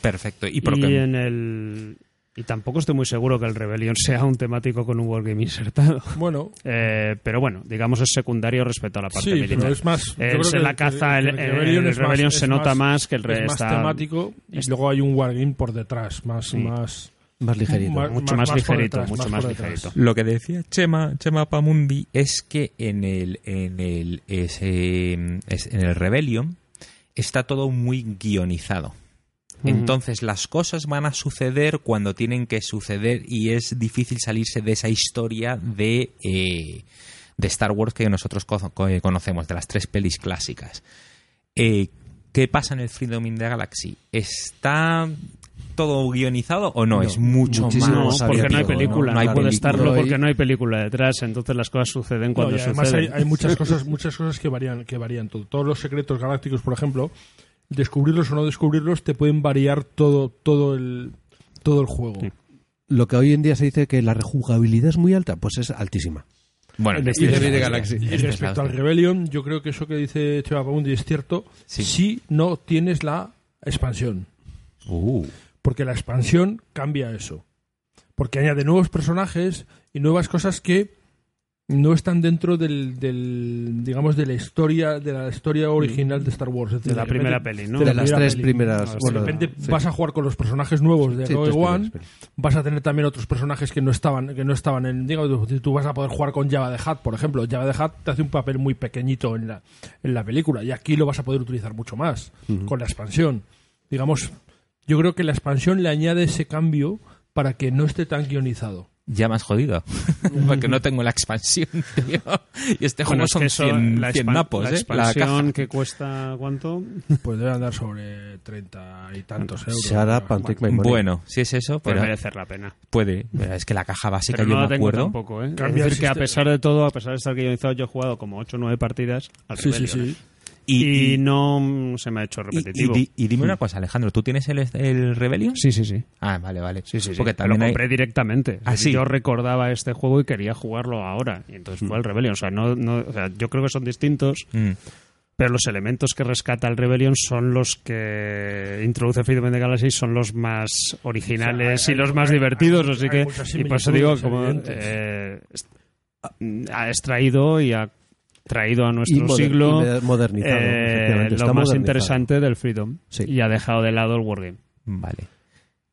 Perfecto. Y, por Y qué- en el y tampoco estoy muy seguro que el Rebellion sea un temático con un wargame insertado. Bueno, Eh, pero bueno, digamos es secundario respecto a la parte sí, militar. pero es más. yo Eh, creo se que la caza, el, el el- Rebellion el es más- Rebellion es se nota más que el es resto. más temático y es- luego hay un wargame por detrás, más, más, Más ligerito. más- mucho más, ligerito, detrás, mucho más detrás. ligerito. Lo que decía Chema, Chema Pamundi es que en el, en el, ese- es- en el Rebellion está todo muy guionizado. Entonces las cosas van a suceder cuando tienen que suceder y es difícil salirse de esa historia de, eh, de Star Wars que nosotros co- conocemos, de las tres pelis clásicas. Eh, ¿Qué pasa en el Freedom in the Galaxy? ¿Está todo guionizado o no? No, es mucho No, más porque no hay película. No hay puede película. estarlo No hay- porque no hay película detrás. Entonces las cosas suceden No, cuando y además hay, suceden. hay muchas cosas, muchas cosas que varían, que varían todo. Todos los secretos galácticos, por ejemplo, descubrirlos o no descubrirlos te pueden variar todo, todo el, todo el juego. Sí. Lo que hoy en día se dice que la rejugabilidad es muy alta, pues es altísima. Bueno, El Y, de Galaxy. y respecto es al Rebellion, yo creo que eso que dice Cheva Pamundi es cierto Sí. si no tienes la expansión. Uh, porque la expansión cambia eso. Porque añade nuevos personajes y nuevas cosas que no están dentro del, del digamos de la historia de la historia original de Star Wars Es decir, De la primera peli, ¿no? de la de las tres peli. primeras. de bueno, repente sí. vas a jugar con los personajes nuevos de Sí, Rogue One vas a tener también otros personajes que no estaban que no estaban en digamos tú- vas a poder jugar con Java de Hutt por ejemplo Java de Hutt te hace un papel muy pequeñito en la en la película y aquí lo vas a poder utilizar mucho más con la expansión digamos yo creo que la expansión le añade ese cambio para que no esté tan guionizado Ya me has jodido. Porque no tengo la expansión, tío. Y este juego Bueno, es son que eso, 100, la, 100 expan- napos, la ¿eh? La expansión caja. que cuesta ¿cuánto? pues debe andar sobre treinta y tantos euros my money. Bueno, si es eso, Puede pero merecer la pena. puede. Pero es que la caja básica Pero yo no la me tengo acuerdo. tampoco, ¿eh? Es decir, que a sistema. pesar de todo, a pesar de estar guionizado, yo he jugado como 8 o 9 partidas al sí sí Rebellion, sí Y, Y, no mm, se me ha hecho y- y repetitivo. y dime una cosa, Alejandro, ¿tú tienes el, el Rebellion? Sí, sí, sí. Ah, vale, vale. Sí, sí, sí. Porque Lo también hay... compré directamente. Ah, sí. Yo recordaba este juego y quería jugarlo ahora. Y entonces fue el Rebellion. O sea, no, no, o sea, yo creo que son distintos, Mm. pero los elementos que rescata el Rebellion son los que introduce Freedom in the Galaxy, son los más originales O sea, hay- y los más hay- divertidos. hay- así hay que, y por eso digo, como eh, ha extraído y ha traído a Y nuestro moder- siglo y modernizado. eh, lo está más modernizado. interesante del Freedom Sí. y ha dejado de lado el Wargame. Vale.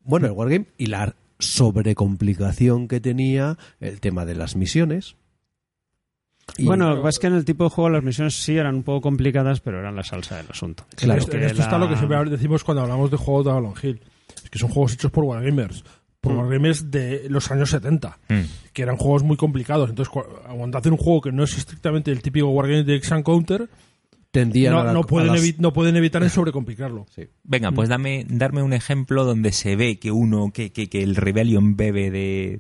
Bueno, el Wargame y la sobrecomplicación que tenía el tema de las misiones. Y- Bueno, lo que pasa es que en el tipo de juego las misiones sí eran un poco complicadas, pero eran la salsa del asunto. Claro. esto, Que en esto la- está lo que siempre decimos cuando hablamos de juegos de Avalon Hill. Es que son juegos hechos por Wargamers. Por Wargamers de los años 70. Mm. Que eran juegos muy complicados. Entonces, cu- cuando hacen un juego que no es estrictamente el típico Wargame de X and Counter, tendían a no, la- no a pueden las- evi- no pueden evitar el sobrecomplicarlo. Venga, pues dame, darme un ejemplo donde se ve que uno, que, que, que el Rebellion bebe de,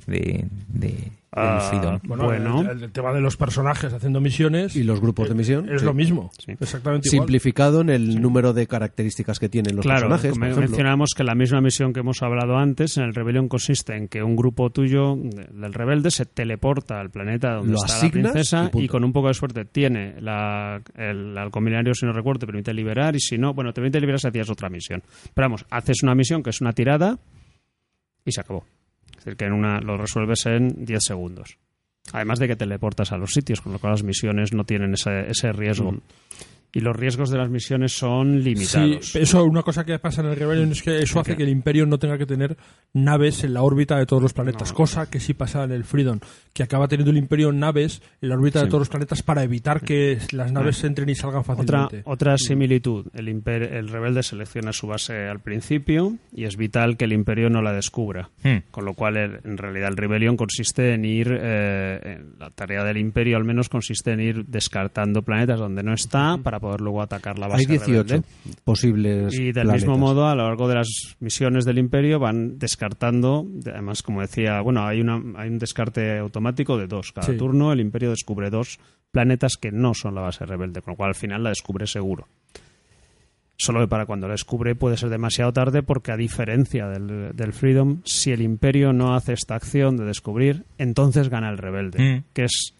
de, Ah. Bueno, Bueno. El, el tema de los personajes haciendo misiones y los grupos de misión. es sí. lo mismo. Sí. Exactamente igual. Simplificado en el número de características que tienen los Claro, personajes. ejemplo. mencionamos que la misma misión que hemos hablado antes en el Rebellion consiste en que un grupo tuyo de- del rebelde se teleporta al planeta donde Lo está asignas la princesa y con un poco de suerte tiene la, el halcón milenario, si no recuerdo, te permite liberar y si no, bueno, te permite liberar si hacías otra misión. Pero vamos, haces una misión que es una tirada y se acabó. Es decir, que en una lo resuelves en 10 segundos. Además de que teleportas a los sitios, con lo cual las misiones no tienen ese, ese riesgo. Y los riesgos de las misiones son limitados. Sí, eso, una cosa que pasa en el Rebellion es que eso hace que el Imperio no tenga que tener naves en la órbita de todos los planetas, No. cosa que sí pasa en el Freedom, que acaba teniendo el Imperio naves en la órbita de todos los planetas para evitar que las naves entren y salgan Otra, fácilmente. otra similitud, el, imper- el rebelde selecciona su base al principio y es vital que el imperio no la descubra. Hmm. Con lo cual, el- en realidad, el rebelión consiste en ir, eh, en la tarea del imperio al menos consiste en ir descartando planetas donde no está para poder luego atacar la base Hay 18 rebelde. posibles. Y del planetas. mismo modo, a lo largo de las misiones del Imperio van descartando, de- además, como decía, bueno, hay, una, hay un descarte automático de dos. Cada Sí. turno el Imperio descubre dos planetas que no son la base rebelde, con lo cual al final la descubre seguro. Solo que para cuando la descubre puede ser demasiado tarde porque a diferencia del, del Freedom, si el Imperio no hace esta acción de descubrir, entonces gana el rebelde, Mm. que es...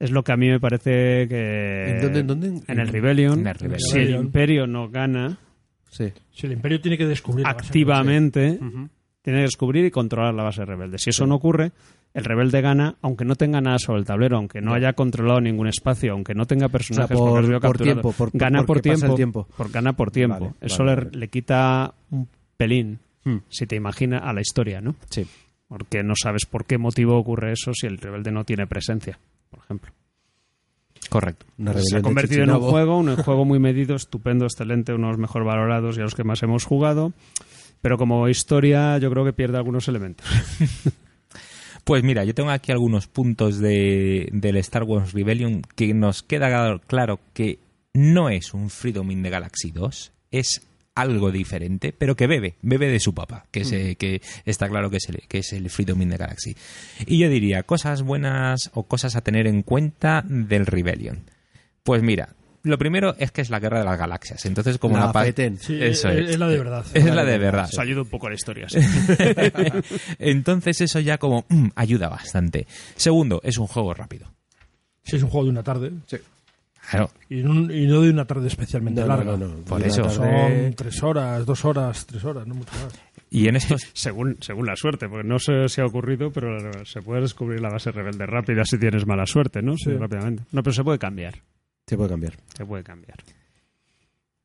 Es lo que a mí me parece que... ¿En dónde, en dónde? En el Rebellion, En el Rebellion. si el Imperio no gana, Sí. Si el Imperio tiene que descubrir la base activamente tiene que descubrir y controlar la base rebelde. Si eso no ocurre, el rebelde gana, aunque no tenga nada sobre el tablero, aunque no haya controlado ningún espacio, aunque no tenga personajes por- porque los veo por tiempo, por- gana por tiempo, el tiempo. por gana por tiempo. Vale, eso vale, le, vale. le quita un pelín, Hmm. si te imaginas, a la historia, ¿no? Sí. Porque no sabes por qué motivo ocurre eso si el rebelde no tiene presencia, por ejemplo. Correcto. Una Se ha convertido en un juego, un juego muy medido, estupendo, excelente, uno de los mejor valorados y a los que más hemos jugado. Pero como historia, yo creo que pierde algunos elementos. Pues mira, yo tengo aquí algunos puntos de, del Star Wars Rebellion que nos queda claro- claro que no es un Freedom in the Galaxy 2, es algo diferente, pero que bebe, bebe de su papá, que, se, que está claro que es, el, que es el Freedom in the Galaxy. Y yo diría, cosas buenas o cosas a tener en cuenta del Rebellion. Pues mira, lo primero es que es la guerra de las galaxias, entonces como La paz... Sí, Eso es, es. es la de verdad. Es la de verdad. Eso ayuda un poco a la historia. sí. Entonces eso ya como mm, ayuda bastante. Segundo, es un juego rápido. Si es un juego de una tarde. Claro, Y, un- y no de una tarde especialmente No, larga. no, no. Por eso. tarde- Son tres horas, dos horas, tres horas, no mucho más. Y en estos Según, según la suerte, porque no sé si ha ocurrido, pero se puede descubrir la base rebelde rápida si tienes mala suerte, ¿no? Sí, rápidamente. No, pero se puede cambiar. Se puede cambiar. Se puede cambiar.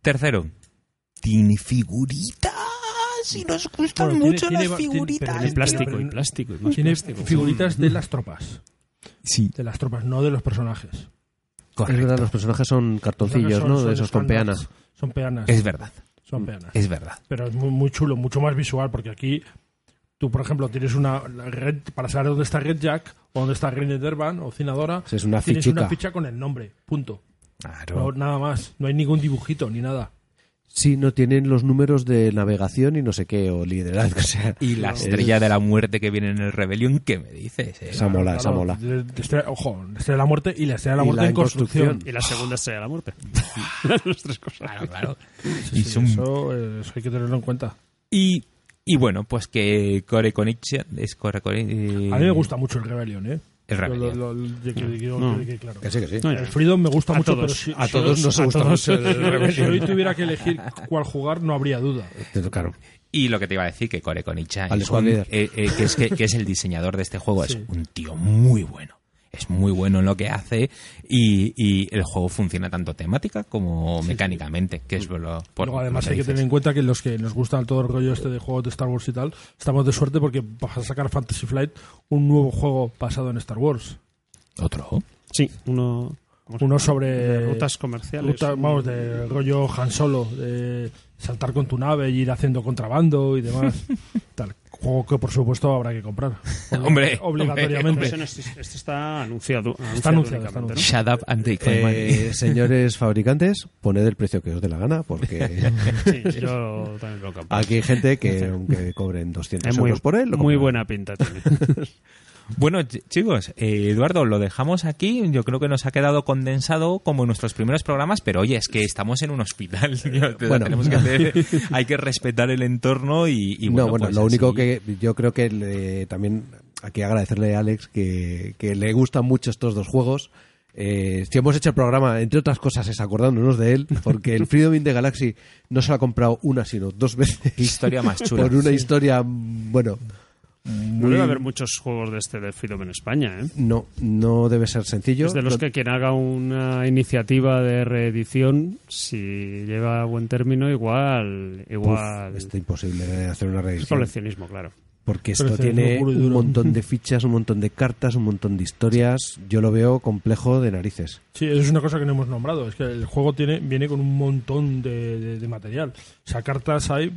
Tercero, tiene figuritas y nos gustan Bueno, mucho tiene las tiene- figuritas. pero Y plástico, pero- y plástico, y más Tiene plástico. figuritas de las tropas. Sí, De las tropas, no de los personajes. Es verdad, los personajes son cartoncillos, Son- ¿no? son de esos con standards. peana. Son peanas. Es verdad, Son peanas. es verdad. Pero es muy, muy chulo, mucho más visual, porque aquí tú, por ejemplo, tienes una red, para saber dónde está Red Jack, o dónde está Reine Derban, o Cinadora, es una tienes fichica. una ficha con el nombre, punto. Claro. No, nada más, no hay ningún dibujito ni nada. Sí, no tienen los números de navegación y no sé qué, o liderazgo, o sea. Y la estrella de la muerte que viene en el Rebellion, ¿qué me dices? eh? Esa mola, esa mola. de- de estrella- ojo, la estrella de la muerte y la estrella de la muerte la en construcción. construcción. Y la segunda estrella de la muerte. Las tres cosas. Claro, claro. Sí, Y sí, son- eso, eh, eso hay que tenerlo en cuenta. Y, y bueno, pues que Core Connection es Core Connection. A mí me gusta mucho el Rebellion, ¿eh? El Rebellion. Lo- lo- lo- yo quiero- quiero- No. claro. Que sí, que sí. El Freedom me gusta A mucho, todos. pero si, A si todos nos gusta todos- mucho el si hoy tuviera que elegir cuál jugar, no habría duda. Claro. Y lo que te iba a decir, que Core Konicha es, un- eh, eh, que, es, que, que es el diseñador de este juego, Sí. es un tío muy bueno. Es muy bueno en lo que hace y, y el juego funciona tanto temática como mecánicamente, que es lo, por Luego, lo además, que hay que tener en cuenta que los que nos gustan todo el rollo este de juegos de Star Wars y tal, estamos de suerte porque vas a sacar Fantasy Flight un nuevo juego basado en Star Wars. ¿Otro? Sí, uno. ¿cómo se Uno sobre De rutas comerciales. ruta- vamos, de rollo Han Solo, de saltar con tu nave y ir haciendo contrabando y demás. Tal. Juego que por supuesto habrá que comprar. Hombre, Obligatoriamente. Este, este está anunciado. Está anunciado, está Shut up and take my money. Eh, señores fabricantes, poned el precio que os dé la gana, porque ¿no? Sí, yo también lo compro. aquí hay gente que aunque cobren 200 Es muy, euros por él, lo muy buena pinta tiene. Bueno, ch- chicos, eh, Eduardo, lo dejamos aquí. Yo creo que nos ha quedado condensado como en nuestros primeros programas, pero oye, es que estamos en un hospital. tío. Bueno. tenemos que hacer- hay que respetar el entorno y, y no, bueno, pues lo único que yo creo que le- también aquí agradecerle a Alex que, que le gustan mucho estos dos juegos. Eh, si hemos hecho el programa, entre otras cosas, es acordándonos de él, porque el Freedom in the Galaxy no se lo ha comprado una, sino dos veces. Historia más chula. Por una historia, bueno, No debe haber muchos juegos de este de Freedom en España, ¿eh? no, no debe ser sencillo. Es de los Lo- que quien haga una iniciativa de reedición, si lleva a buen término, igual, Uf, igual está imposible hacer una es reedición. coleccionismo, claro. Porque esto tiene un montón de fichas, un montón de cartas, un montón de historias. Yo lo veo complejo de narices. Sí, eso es una cosa que no hemos nombrado. Es que el juego tiene viene con un montón de, de- de material. O sea, cartas hay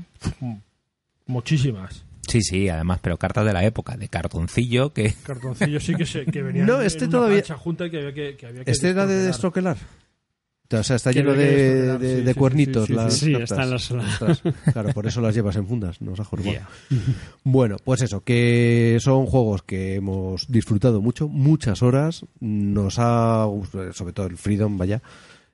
muchísimas. Sí, sí, además, pero cartas de la época, de cartoncillo, que Cartoncillos sí que, se, que venían No, en este una todavía- plancha junta que había que, que había que Este era de destroquelar. O sea, está lleno de, destroquelar, de- sí, de sí, cuernitos sí, sí, las sí. Están las- claro, por eso las llevas en fundas, nos ha jorobado. Bueno, pues eso, que son juegos que hemos disfrutado mucho, muchas horas. Nos ha sobre todo el Freedom, vaya,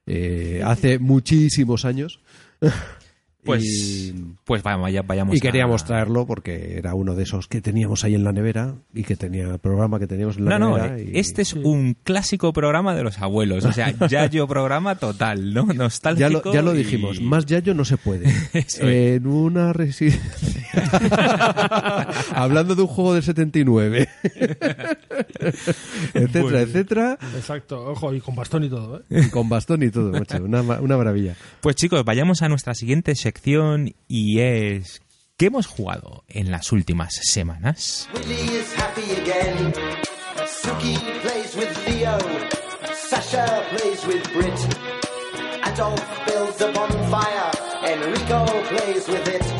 eh, hace muchísimos años. pues, Y- pues vamos, ya vayamos y queríamos a- traerlo porque era uno de esos que teníamos ahí en la nevera y que tenía el programa que teníamos en la No, no, nevera. eh, y- este es un clásico programa de los abuelos, o sea, Yayo programa total, ¿no? ya Nostálgico. lo, ya lo y- dijimos, más yayo no se puede. En una residencia. Hablando de un juego del 79. etcétera, Bueno. etcétera. Exacto, ojo, y con bastón y todo. ¿eh? Y con bastón y todo, macho. Una, una maravilla. Pues chicos, vayamos a nuestra siguiente sección y es ¿qué hemos jugado en las últimas semanas? Willie is happy again. Suki plays with Leo. Sasha plays with Brit. Adolf builds a bonfire. Enrico plays with it.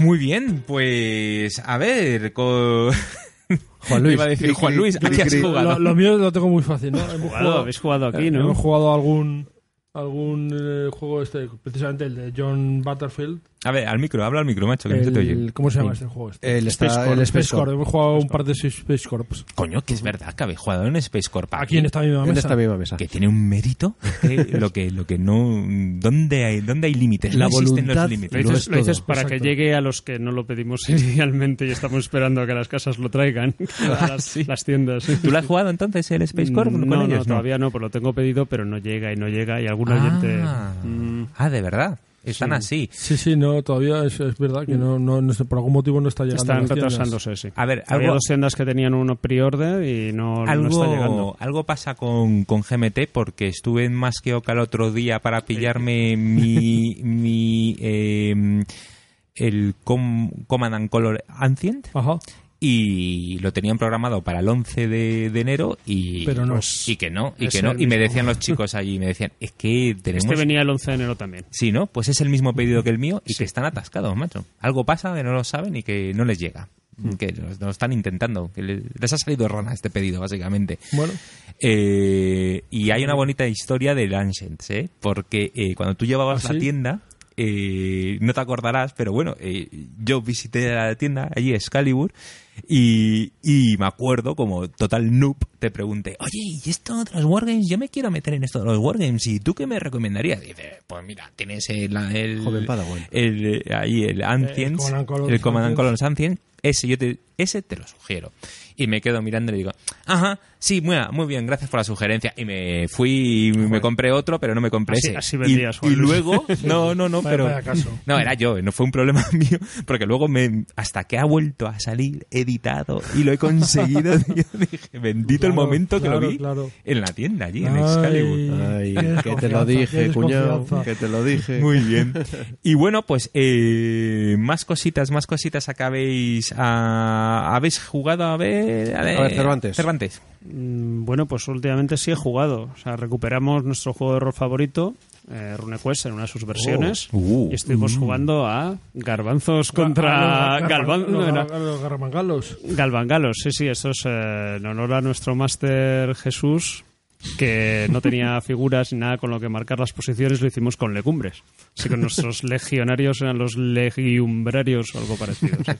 Muy bien, pues a ver, con... Juan Luis. Iba a decir Cri, Juan Luis, ¿a cri, qué has cri. jugado? Lo, lo mío lo tengo muy fácil, ¿no? Hemos Jugado, habéis jugado aquí, ¿no? Hemos jugado algún algún eh, juego este, precisamente el de John Butterfield, A ver, al micro, habla al micro, macho, que no se te oye. El- ¿Cómo se llama este juego? Este? El, está- Space Corps. el Space Corps. Hemos jugado un par de Space Corps. Coño, que es verdad que habéis jugado en Space Corp Aquí en esta misma En mesa. esta misma mesa. que tiene un mérito que lo que lo que no dónde hay dónde hay límites La no existen voluntad los Lo límites Lo dices, lo para Exacto. que llegue a los que no lo pedimos inicialmente y estamos esperando a que las casas lo traigan. a las, las tiendas. tú lo has jugado entonces el Space Corp con no, no, ellos? todavía no, pues lo tengo pedido, pero no llega y no llega y algún ah, oyente... mm, ah, de verdad están así Sí, sí, no, todavía es, es verdad que no, no, no sé, por algún motivo no está llegando. a están tiendas. retrasándose, sí. a ver Había algo dos tiendas que tenían uno pre-order y no, no está llegando. algo, algo pasa con, con GMT porque estuve en más que Oca el otro día para pillarme mi, mi eh, el Com- Command and Color Ancient Ajá. Y lo tenían programado para el 11 de, de enero y Pero no. pues, y que no y que no y me decían los chicos allí me decían es que tenemos Este venía el 11 de enero también. sí no pues es el mismo pedido que el mío y que están atascados macho algo pasa que no lo saben y que no les llega Mm. que lo, lo están intentando que le- les ha salido rana este pedido básicamente Bueno, eh, y hay una bonita historia de Ancients, ¿eh? Porque eh, cuando tú llevabas ¿Ah, la tienda, eh, no te acordarás, pero bueno, eh, yo visité la tienda allí, Excalibur, y, y me acuerdo, como total noob, te pregunté, oye, ¿y esto de los Wargames? Yo me quiero meter en esto de los Wargames, ¿y tú qué me recomendarías? dice, pues mira, tienes el... el Joven Padawan. el, eh, ahí el Ancients, el Command and. Colors Ancients, ese, yo te, ese te lo sugiero. Y me quedo mirando y digo, ajá, sí, muy, muy bien, gracias por la sugerencia. Y me fui y me compré otro, pero no me compré Así- ese. así y, y luego, no, no, no, pero... No, era yo, no fue un problema mío, porque luego me, hasta que ha vuelto a salir editado y lo he conseguido, yo dije, bendito el Claro, momento que lo vi claro. en la tienda allí, en Excalibur. Ay, que te lo dije, cuñado. Que te lo dije. Muy bien. Y bueno, pues eh, más cositas, más cositas acabéis a, habéis jugado a ver, A ver, Cervantes. Cervantes. Mm, Bueno, pues últimamente sí he jugado. O sea, recuperamos nuestro juego de rol favorito, eh, RuneQuest, en una de sus versiones. Uh, y estuvimos jugando a Garbanzos contra los Galvan, los los garramangalos. Galvangalos. Sí, sí, eso es eh, en honor a nuestro máster Jesús, que no tenía figuras ni nada con lo que marcar las posiciones, lo hicimos con legumbres. Así que nuestros legionarios eran los legiumbrarios o algo parecido. sí.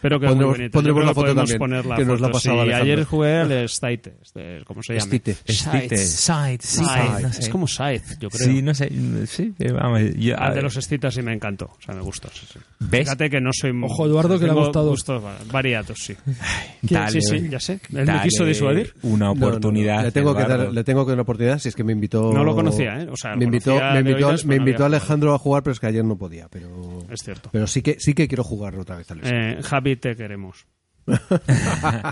Pero que es muy Pondremos- bonito. pondremos la foto podemos también, poner la que nos la foto, pasaba sí. Alejandro. ayer jugué al Stite, este, ¿cómo se llama? Stite. Stite, Scythe, sí, Scythe. no sé. Es como Scythe, yo creo. Sí, no sé, sí, eh, vamos, yo- Al de los estitas sí me encantó, o sea, me gustó. sí, sí. ¿Ves? Fíjate que no soy... Ojo, Eduardo, que le ha gustado. gustos va- variados, sí. Dale, sí, sí, ya sé. Él me quiso disuadir. Una No, no, no. oportunidad. Le tengo que dar, le tengo que dar una oportunidad si es que me invitó. No lo conocía, ¿eh? O sea, lo me invitó, me invitó, oídas, me no Alejandro a jugar, pero es que ayer no podía. Pero, Es cierto. pero sí que sí que quiero jugar otra vez al Eh, Javi, te queremos.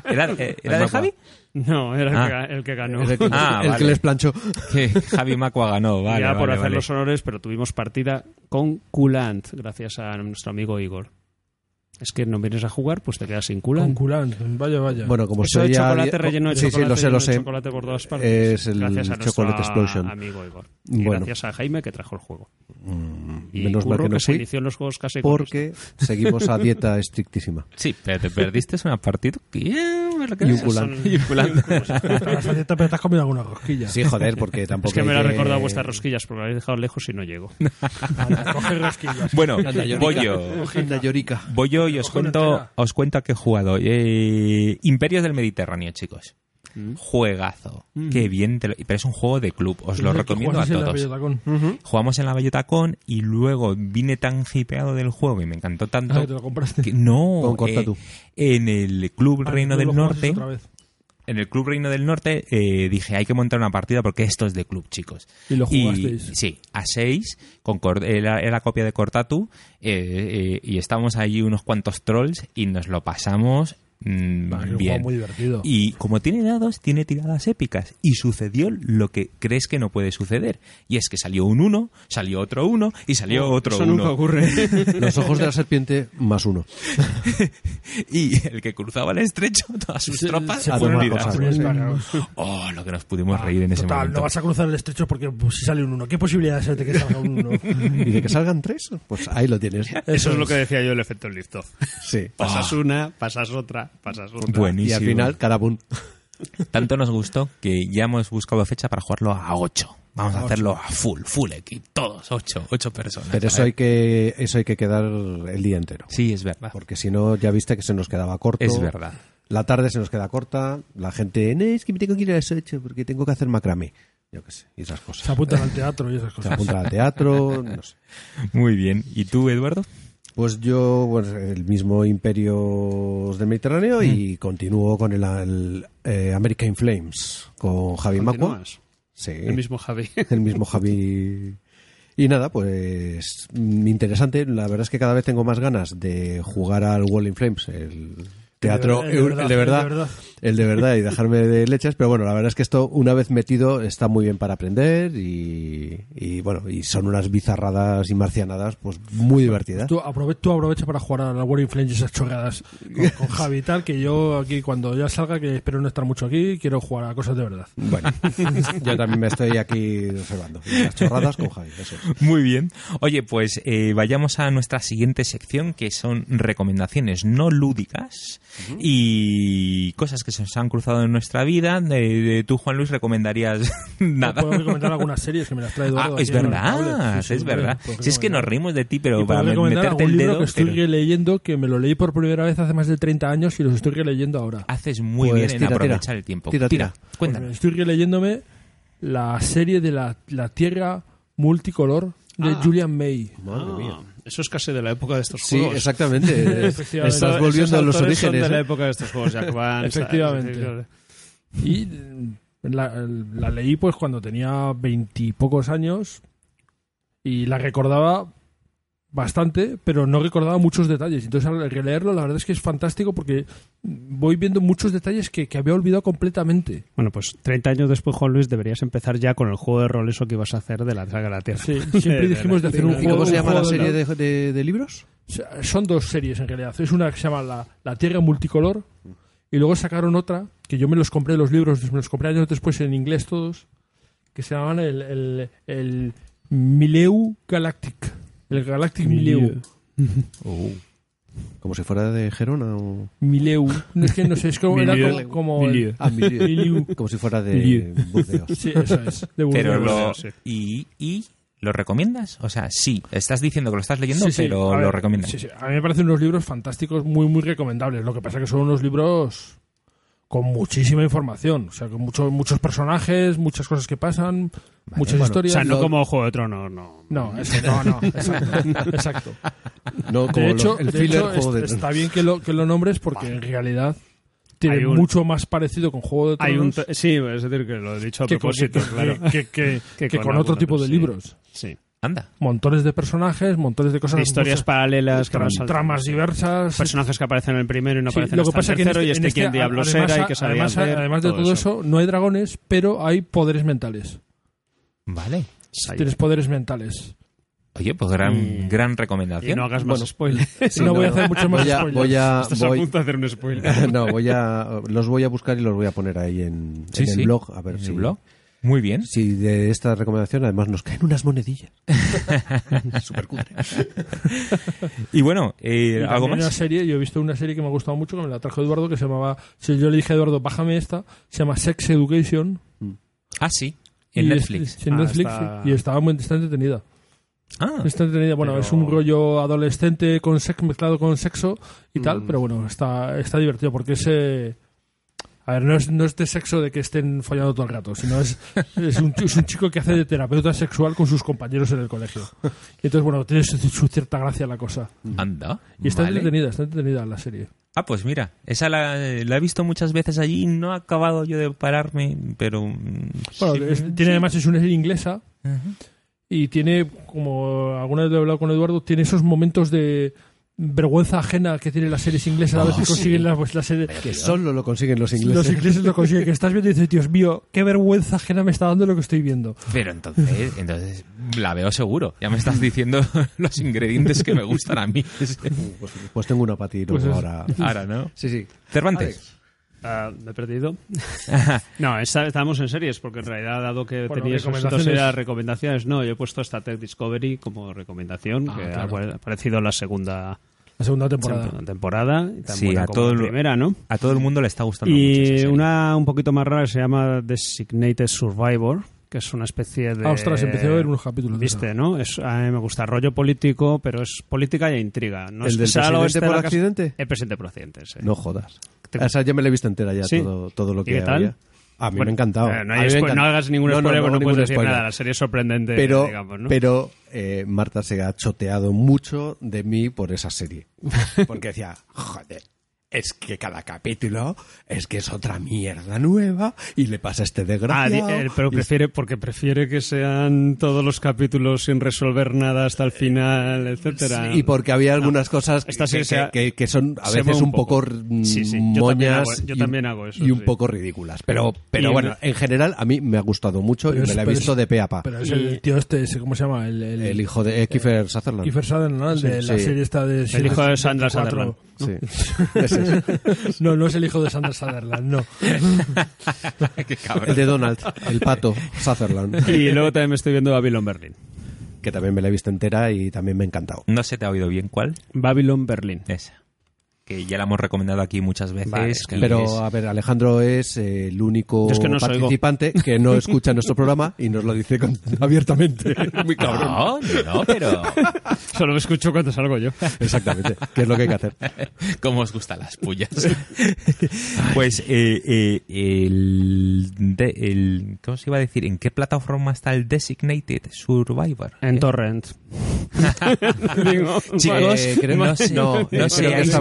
¿Era, eh, ¿era de Javi? No, era el, Ah. el que ganó. el que, Ah, el vale. que les planchó. Que Javi Macua ganó, vale. ya por vale, hacer vale. los honores, pero tuvimos partida con Culant, gracias a nuestro amigo Igor. Es que no vienes a jugar, pues te quedas sin Con Culant. culán. Vaya, vaya. Bueno, como Eso soy ya- chocolate relleno de sí, chocolate, sí, lo sé, lo sé. chocolate por todas partes. Es el gracias a nuestro Chocolate Explosion. amigo Igor. Y Bueno. gracias a Jaime que trajo el juego. Y Menos mal que no se fui, inició en los juegos casi con porque seguimos a dieta estrictísima. Sí, pero te perdiste una partida que... me Y un culán. Y un culán. Pero te has comido alguna rosquilla. Sí, joder, porque tampoco. Es que me lo ha recordado vuestras rosquillas porque lo habéis dejado lejos y no llego. Coge rosquillas. Bueno, voy yo. Anda, llorica. Voy yo y os cuento, os cuento a qué he jugado. Eh, Imperios del Mediterráneo, chicos. Juegazo. Qué bien. te lo- Pero es un juego de club. Os lo recomiendo a juegas en la todos. Bellotacón. Jugamos en la Bellotacón y luego vine tan hipeado del juego y me encantó tanto. Ah, te lo compraste. que- no, eh, tú. en el Club Ah, Reino del Norte. otra vez. En el Club Reino del Norte eh, dije, hay que montar una partida porque esto es de club, chicos. Y lo jugasteis. sí, a seis, con Cor- era, era copia de Cortatu, eh, eh, y estábamos allí unos cuantos trolls y nos lo pasamos mm, Va, es un bien. juego muy divertido. Y como tiene dados, tiene tiradas épicas. Y sucedió lo que crees que no puede suceder. Y es que salió un 1, salió otro 1 y salió otro Eso 1. nunca ocurre. Los ojos de la serpiente más uno. y el que cruzaba el estrecho, todas sus tropas se fueron. Oh, lo que nos pudimos reír en ese Total, momento. no vas a cruzar el estrecho porque pues, si sale un uno. ¿Qué posibilidades hay de que salga un uno? Y de que salgan tres, pues ahí lo tienes. Eso es lo que decía yo el efecto Liftov. Sí. Pasas una, pasas otra, pasas otra. Buenísimo. Y al final, cada boom. Tanto nos gustó que ya hemos buscado fecha para jugarlo a 8. Vamos a hacerlo a full, full equipo, todos, ocho, ocho personas. Pero eso hay que eso hay que quedar el día entero. Sí, es verdad. Porque si no, ya viste que se nos quedaba corto. Es verdad. La tarde se nos queda corta. La gente, no, es que me tengo que ir a las 8 porque tengo que hacer macramé. Yo qué sé, y esas cosas. Se apuntan al teatro y esas Se cosas. apuntan al teatro, no sé. Muy bien. ¿Y tú, Eduardo? Pues yo, pues, el mismo Imperio del Mediterráneo y continúo con el, el, eh, American Flames, con Javi Macua. Sí, El mismo Javi. el mismo Javi. Y nada, pues mm, interesante. La verdad es que cada vez tengo más ganas de jugar al Wall in Flames, el teatro, El de el verdad, de verdad, el de verdad. el de verdad y dejarme de leches. Pero bueno, la verdad es que esto, una vez metido, está muy bien para aprender y, y bueno, y son unas bizarradas y marcianadas, pues muy divertidas. Tú, aprove- tú aprovecha para jugar a la War Flames y esas chorradas con, con Javi y tal, que yo aquí cuando ya salga, que espero no estar mucho aquí, quiero jugar a cosas de verdad. Bueno, yo también me estoy aquí observando. Las chorradas con Javi, eso es. Muy bien. Oye, pues eh, vayamos a nuestra siguiente sección, que son recomendaciones no lúdicas y cosas que se nos han cruzado en nuestra vida. De, de- tú, Juan Luis, recomendarías nada. Puedo recomendar algunas series que me las trae Ah, Eduardo. es en el verdad. Sí, sí, es verdad. Si es que nos reímos de ti, pero para meterte el libro dedo. que estoy pero releyendo, que me lo leí por primera vez hace más de 30 años y los estoy releyendo ahora. haces muy Pues bien en tira, tira. aprovechar el tiempo. Tira, tira. cuéntanos. Porque Estoy releyéndome la serie de la, la Tierra multicolor de Ah. Julian May. Madre mía. Eso es casi de la época de estos Sí, juegos. exactamente. Efectivamente. Estás Esos volviendo a los autores son orígenes. de la ¿eh? época de estos juegos, Jack Vance, Efectivamente. Y mm, la, la leí pues cuando tenía veintipocos años y la recordaba bastante, pero no recordaba muchos detalles. Entonces al releerlo la verdad es que es fantástico porque voy viendo muchos detalles que, que había olvidado completamente. Bueno, pues 30 años después, Juan Luis, deberías empezar ya con el juego de rol eso que ibas a hacer de la Saga de la Tierra. Sí, siempre dijimos de hacer un ¿Y juego. cómo se llama la serie de, de- de libros? Son dos series en realidad. Es una que se llama La, la Tierra Multicolor y luego sacaron otra que yo me los compré los libros, me los compré años después en inglés todos, que se llamaban el, el, el Mileu Galactic. El Galactic Mileu. Como si fuera de Gerona o... Mileu. Es que no sé, es como, era Milieu. como, como el-. Ah, Milieu. Milieu. Como si fuera de Milieu. Burdeos. Sí, eso es. De Pero Burdeos. lo, y, y ¿lo recomiendas? O sea, sí, estás diciendo que lo estás leyendo, Sí, sí, pero ver, lo recomiendas. sí, sí. A mí me parecen unos libros fantásticos, muy, muy recomendables. Lo que pasa que son unos libros con muchísima información. O sea, con muchos muchos personajes, muchas cosas que pasan, muchas bueno, O historias. sea, no Lo- como Juego de Tronos, no. No, eso, no, no, exacto. exacto. No, como De hecho, el de hecho, Juego es- de está bien que lo, que lo nombres porque en realidad tiene un- mucho más parecido con Juego de Hay un Tronos sí, es decir, que lo he dicho a que, con- propósito, que- claro. que- que- Que que con con otro algunos, tipo de sí. libros. Sí. Anda. Montones de personajes, montones de cosas. Historias muchas- paralelas que tramas diversas. Personajes que aparecen en el primero y no Sí, aparecen lo que hasta pasa el que en tercero, este- y este este, diablos además, era y que sabía además, hacer. además de todo eso. no hay dragones, pero hay poderes mentales. Vale. Tienes poderes mentales. Oye, pues gran, Y- gran Y recomendación. no hagas más spoilers. Y no voy a hacer muchos más Voy a, spoilers. voy a, Estás a voy- punto de hacer un spoiler. no, voy a, los voy a buscar y los voy a poner ahí en, Sí, en el sí. blog. A ver ¿En si, el blog? Muy bien. si de esta recomendación además nos caen unas monedillas. Súper cutre. Y bueno, eh, ¿algo Una más? serie, yo he visto una serie que me ha gustado mucho, que me la trajo Eduardo, que se llamaba, si yo le dije a Eduardo, bájame esta, se llama Sex Education. Ah, sí. En Y Netflix. en Ah, Netflix, está- sí. Y estaba muy está entretenida. Ah, Está entretenida. Bueno, Pero- es un rollo adolescente con sex mezclado con sexo y tal, Mm. pero bueno, está, está divertido porque es... eh, a ver, no es, no es de sexo de que estén follando todo el rato, sino es, es, un, es un chico que hace de terapeuta sexual con sus compañeros en el colegio. Y entonces, bueno, tiene su, su cierta gracia la cosa. anda. Y está Vale. entretenida, está entretenida la serie. Ah, pues mira, esa la, la he visto muchas veces allí y no he acabado yo de pararme, pero... mm, Bueno, sí. es- tiene además, es una serie inglesa y tiene, como alguna vez he hablado con Eduardo, tiene esos momentos de vergüenza ajena que tienen las series inglesas a veces consiguen las, pues, las series Que solo lo consiguen los ingleses. los ingleses lo consiguen que estás viendo y dices Dios mío qué vergüenza ajena me está dando lo que estoy viendo Pero entonces, entonces la veo seguro. Ya me estás diciendo los ingredientes que me gustan a mí. Pues, pues tengo una para ti luego Pues es- ahora. Ahora, ¿no? Sí, sí. Cervantes. Ah, me he perdido. no, esta- estábamos en series, porque en realidad, dado que Bueno, tenías recomendaciones. recomendaciones. recomendaciones, no, yo he puesto esta Tech Discovery como recomendación, Ah, que claro. ha aparecido en la segunda la segunda temporada temporada, y tan Sí, buena a como todo la el- primera, ¿no? A todo el mundo le está gustando mucho Y serie. una un poquito más rara que se llama Designated Survivor, que es una especie de... Ah, ostras, empecé a ver unos capítulos Viste. ¿no? Es, a mí me gusta rollo político, pero es política e intriga. No ¿El es del oeste de por accidente? El presidente por accidente, sí. No jodas. Te- Esa ya me la he visto entera ya, ¿Sí? todo, todo lo ¿Y que qué tal? había. A mí Bueno, me ha encantado. eh, no, hay me no hagas ningún No, no, spoiler, no no, hago puedes decir spoiler. nada. La serie es sorprendente, pero, digamos, ¿no? pero eh, Marta se ha choteado mucho de mí por esa serie. Porque decía, joder, es que cada capítulo es que es otra mierda nueva y le pasa a este Ah, desgraciado. eh, pero prefiere, porque prefiere que sean todos los capítulos sin resolver nada hasta el final, etcétera. y porque había algunas cosas que, que- que- son a veces un poco, poco. Sí, sí, yo también moñas hago- yo y- también hago eso, y un sí. poco ridículas. Pero, pero Y bueno, en general a mí me ha gustado mucho Pero y es- me la he visto es- de pe a pa. Pero es Y- el tío este, ¿cómo se llama? El, el, El hijo de eh, Kiefer Sutherland. Kiefer Sutherland, ¿no? El de Sí, la sí. serie esta de... El hijo de Sandra 74. Sí. Ese es. No, no es el hijo de Sandra Sutherland, no. Qué cabrón. El de Donald, el pato Sutherland. Y luego también me estoy viendo Babylon Berlin. que también me la he visto entera y también me ha encantado. No se te ha oído bien cuál. Babylon Berlin. Esa. Que ya la hemos recomendado aquí muchas veces. Vale, es que- y Pero, es- a ver, Alejandro es eh, el único Yo es que no os oigo. participante que no escucha nuestro programa y nos lo dice con- abiertamente. Muy cabrón. No, no, pero Solo me escucho cuando salgo yo. Exactamente, que es lo que hay que hacer. cómo os gustan las pullas. pues eh, eh, el, de- el ¿cómo se iba a decir? ¿En qué plataforma está el Designated Survivor? En ¿Eh? Torrent. Digo, Chicos, Eh, creo- no, se- no, no que seáis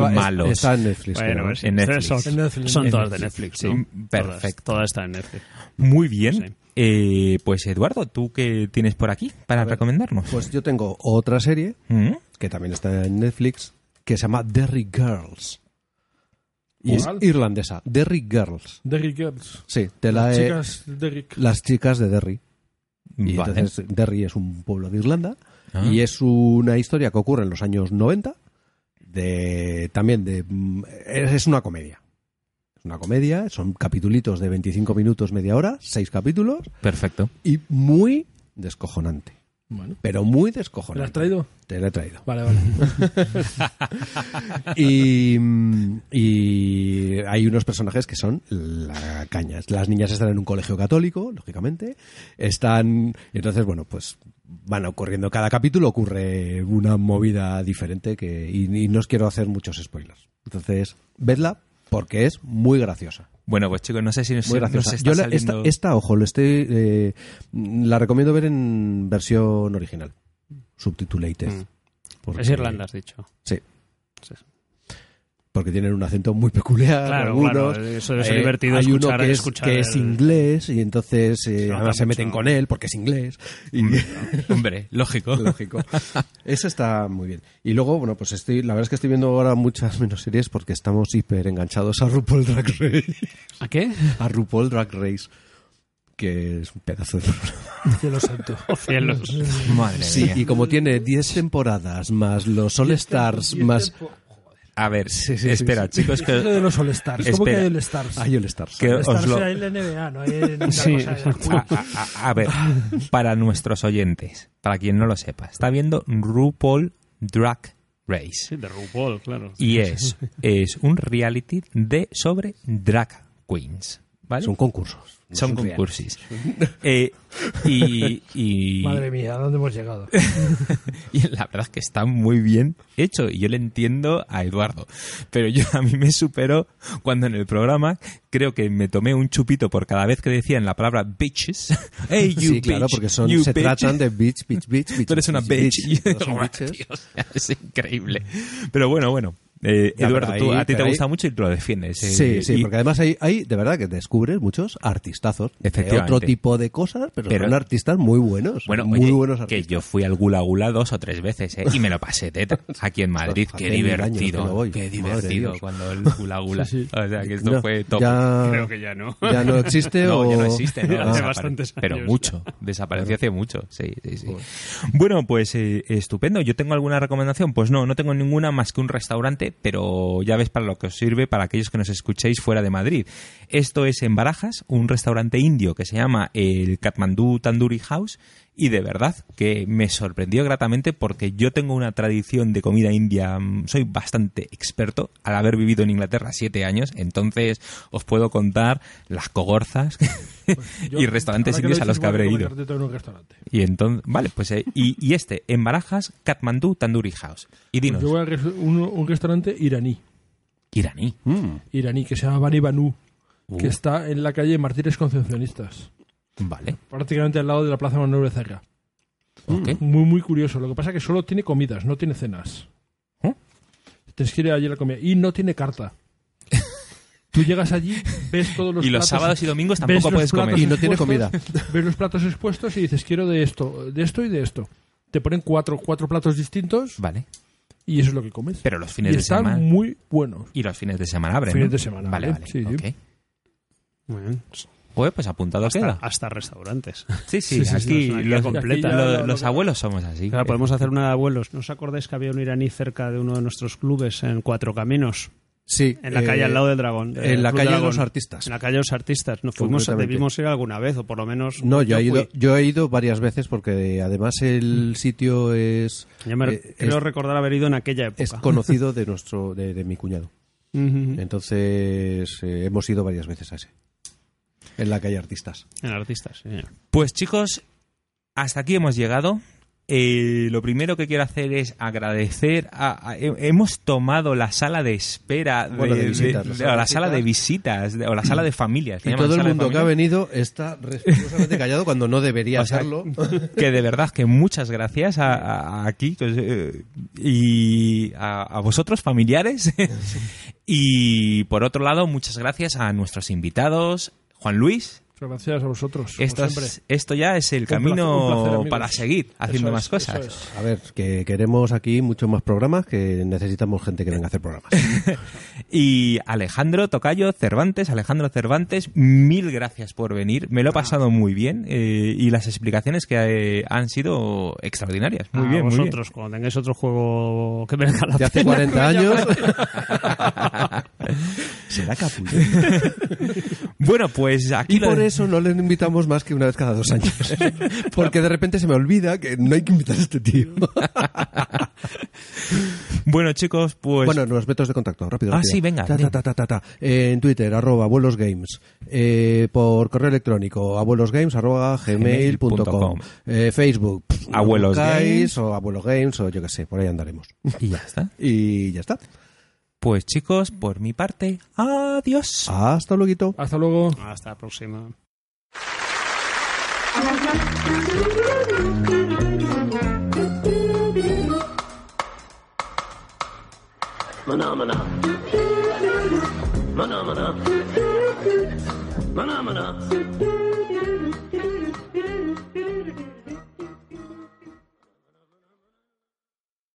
Está en Netflix. Bueno, creo. pues En Netflix. Son, En Netflix. son En todas de Netflix. Sí, perfecto. Todas, todas están en Netflix. Muy bien. Sí. Eh, pues Eduardo, ¿tú qué tienes por aquí para recomendarnos? Pues yo tengo otra serie ¿Mm? que también está en Netflix que se llama Derry Girls. Y es ¿Cuál? irlandesa. Derry Girls. Derrick Girls. Sí, de la, Las chicas Derrick. las chicas de Derry. Y Vale. entonces Derry es un pueblo de Irlanda Ah. y es una historia que ocurre en los años 90 de también de mm, es, es una comedia. Es una comedia, son capitulitos de 25 minutos, media hora, seis capítulos Perfecto. y muy descojonante, Bueno. pero muy ¿Me la descojonante. has traído? Te la he traído. Vale, vale. Y, mm, y hay unos personajes que son la caña. Las niñas están en un colegio católico, lógicamente. Están. Y entonces, bueno, pues van ocurriendo. Cada capítulo ocurre una movida diferente que. Y, y no os quiero hacer muchos spoilers. Entonces, vedla porque es muy graciosa. Bueno, pues chicos, no sé si nos, Muy nos graciosa. está Yo la- saliendo... esta, esta, ojo, lo estoy, eh, la recomiendo ver en versión original. Subtitulated. Mm. Porque- Es Irlanda, has dicho. Sí. Sí. Porque tienen un acento muy peculiar. Claro, algunos. claro, eso ser Eh, divertido Hay uno escuchar- que es, escuchar que es inglés y entonces eh, Se además se meten mucho. con él porque es inglés. Y, Hombre, lógico. lógico. Eso está muy bien. Y luego, bueno, pues estoy, la verdad es que estoy viendo ahora muchas menos series porque estamos hiper enganchados a RuPaul Drag Race. ¿A qué? A RuPaul Drag Race. Que es un pedazo de programa. Cielo santo. Oh, cielos. Madre Sí, mía. y como tiene 10 temporadas más los All Stars más. A ver, Sí, sí, espera, sí, sí. chicos, Eso de que... los All-Stars. ¿Cómo que hay All-Stars? Hay All Stars. Que os All-Stars lo- hay en la NBA, no hay cosa de- A, a- a- a ver, para nuestros oyentes, para quien no lo sepa, está viendo RuPaul Drag Race. Sí, de RuPaul, claro. Y es, es un reality de sobre drag queens. ¿vale? Son concursos. No Son reales. concursos. Eh, y, y, Madre mía, ¿a dónde hemos llegado? y la verdad es que está muy bien hecho y yo le entiendo a Eduardo. Pero yo a mí me superó cuando en el programa creo que me tomé un chupito por cada vez que decían la palabra bitches. Hey, you sí, claro, bitch, porque son, you se bitch. tratan de bitch, bitch, bitch, bitch. Tú eres una bitch. Y yo Todos son digo, bitches. "Tío, o sea, es increíble. Pero bueno, bueno. Eh, Ya, Eduardo, pero tú- a ti te pero ahí- gusta mucho y lo defiendes. eh, Sí, sí, y- porque además hay, hay de verdad que descubres muchos artistazos. de Efectivamente. otro tipo de cosas, pero, Pero- son artistas muy buenos. Bueno, muy oye, buenos que artistas. yo fui al Gula Gula dos o tres veces ¿eh? y me lo pasé teta aquí en Madrid. Qué divertido. que. Qué divertido cuando el Gula Gula. Sí, sí. O sea, que esto No, fue top. ya, Creo que ya no. ya no existe No, o... ya no existe, ¿no? Ah, Hace bastantes Pero años mucho. Desapareció hace mucho. Sí, sí, sí. Bueno, pues eh, estupendo. ¿Yo tengo alguna recomendación? Pues no, no tengo ninguna más que un restaurante, pero ya ves para lo que os sirve para aquellos que nos escuchéis fuera de Madrid. Esto es en Barajas, un restaurante indio que se llama el Kathmandu Tandoori House y de verdad que me sorprendió gratamente porque yo tengo una tradición de comida india, mm, soy bastante experto al haber vivido en Inglaterra siete años, entonces os puedo contar las cogorzas Yo, y restaurantes lo indios a los que habré ido. comer cartito en un restaurante. Y entonces, vale, pues eh, y, y este en Barajas, Kathmandu Tandoori House. Y Pues dinos, yo voy a res- un, un restaurante iraní, iraní. iraní que se llama Bani Banu, Uh. que está en la calle Martires Concepcionistas, Vale, prácticamente al lado de la Plaza Manuel Becerra. ok. Muy, muy curioso. Lo que pasa es que solo tiene comidas, no tiene cenas. ¿Eh? Que ir allí a la comida. Y no tiene carta. Tú llegas allí, ves todos los Y los platos- sábados y domingos tampoco puedes comer. Y no tiene expuestos, Ves los platos expuestos y dices, quiero de esto, de esto y de esto. Te ponen cuatro, cuatro platos distintos Vale, y eso es lo que comes. pero los fines y de están semana... muy buenos. Y los fines de semana abren, Fines ¿no? de semana, Vale, ¿vale? vale, Sí, sí. ok. Muy bien. Pues, pues apuntado Hasta, queda. hasta restaurantes. Sí, sí, Sí, sí, sí, aquí completa. Aquí lo- los lo- abuelos somos así. Claro, podemos hacer una de abuelos. ¿No os acordáis que había un iraní cerca de uno de nuestros clubes en Cuatro Caminos? Sí. En la eh, calle al lado del Dragón. En la Club calle de los artistas. En la calle de los artistas. Nos fuimos, debimos ir alguna vez, o por lo menos. No, yo, he ido, yo he ido varias veces porque además el sitio es, Yo me eh, creo es, recordar haber ido en aquella época. es conocido de nuestro de, de mi cuñado. Entonces eh, hemos ido varias veces a ese. En la calle Artistas. En artistas, sí, señor. Pues chicos, hasta aquí hemos llegado. Eh, lo primero que quiero hacer es agradecer. A, a- he- hemos tomado la sala de espera, de, Bueno, de visitas, de- la sala o la de sala de visitas. o la sala de familias. que Y todo el mundo que ha venido está respetuosamente callado cuando no debería O sea, hacerlo. que de verdad que muchas gracias a, a- a aquí pues, eh, y a, a vosotros familiares y por otro lado muchas gracias a nuestros invitados Juan Luis Muchas gracias a vosotros. como esto, es- esto ya es el placer, camino un placer, amigos. para seguir haciendo Eso más es, cosas es. A ver, que queremos aquí muchos más programas, que necesitamos gente que venga a hacer programas. y Alejandro Tocayo Cervantes Alejandro Cervantes mil gracias por venir me lo he pasado muy bien eh, y las explicaciones que eh, han sido extraordinarias muy A bien muy bien. vosotros, cuando tengáis otro juego que merezca la De hace pena. 40 años. Será capullo. bueno pues aquí Y por eso no le invitamos más que una vez cada dos años. Porque de repente se me olvida que no hay que invitar a este tío. Bueno, chicos, pues. Bueno, los métodos de contacto, rápido. Ah, rápido. sí, venga, Ta. Eh, en Twitter, arroba abuelos games. Eh, por correo electrónico, abuelosgames, arroba gmail.com. Eh, Facebook, Abuelos buscáis, Games. o abuelos games, o yo qué sé, por ahí andaremos. Y ya está. Y ya está. Pues, chicos, por mi parte, adiós. Hasta luego. Hasta luego. Hasta la próxima. Phenomena. Phenomena.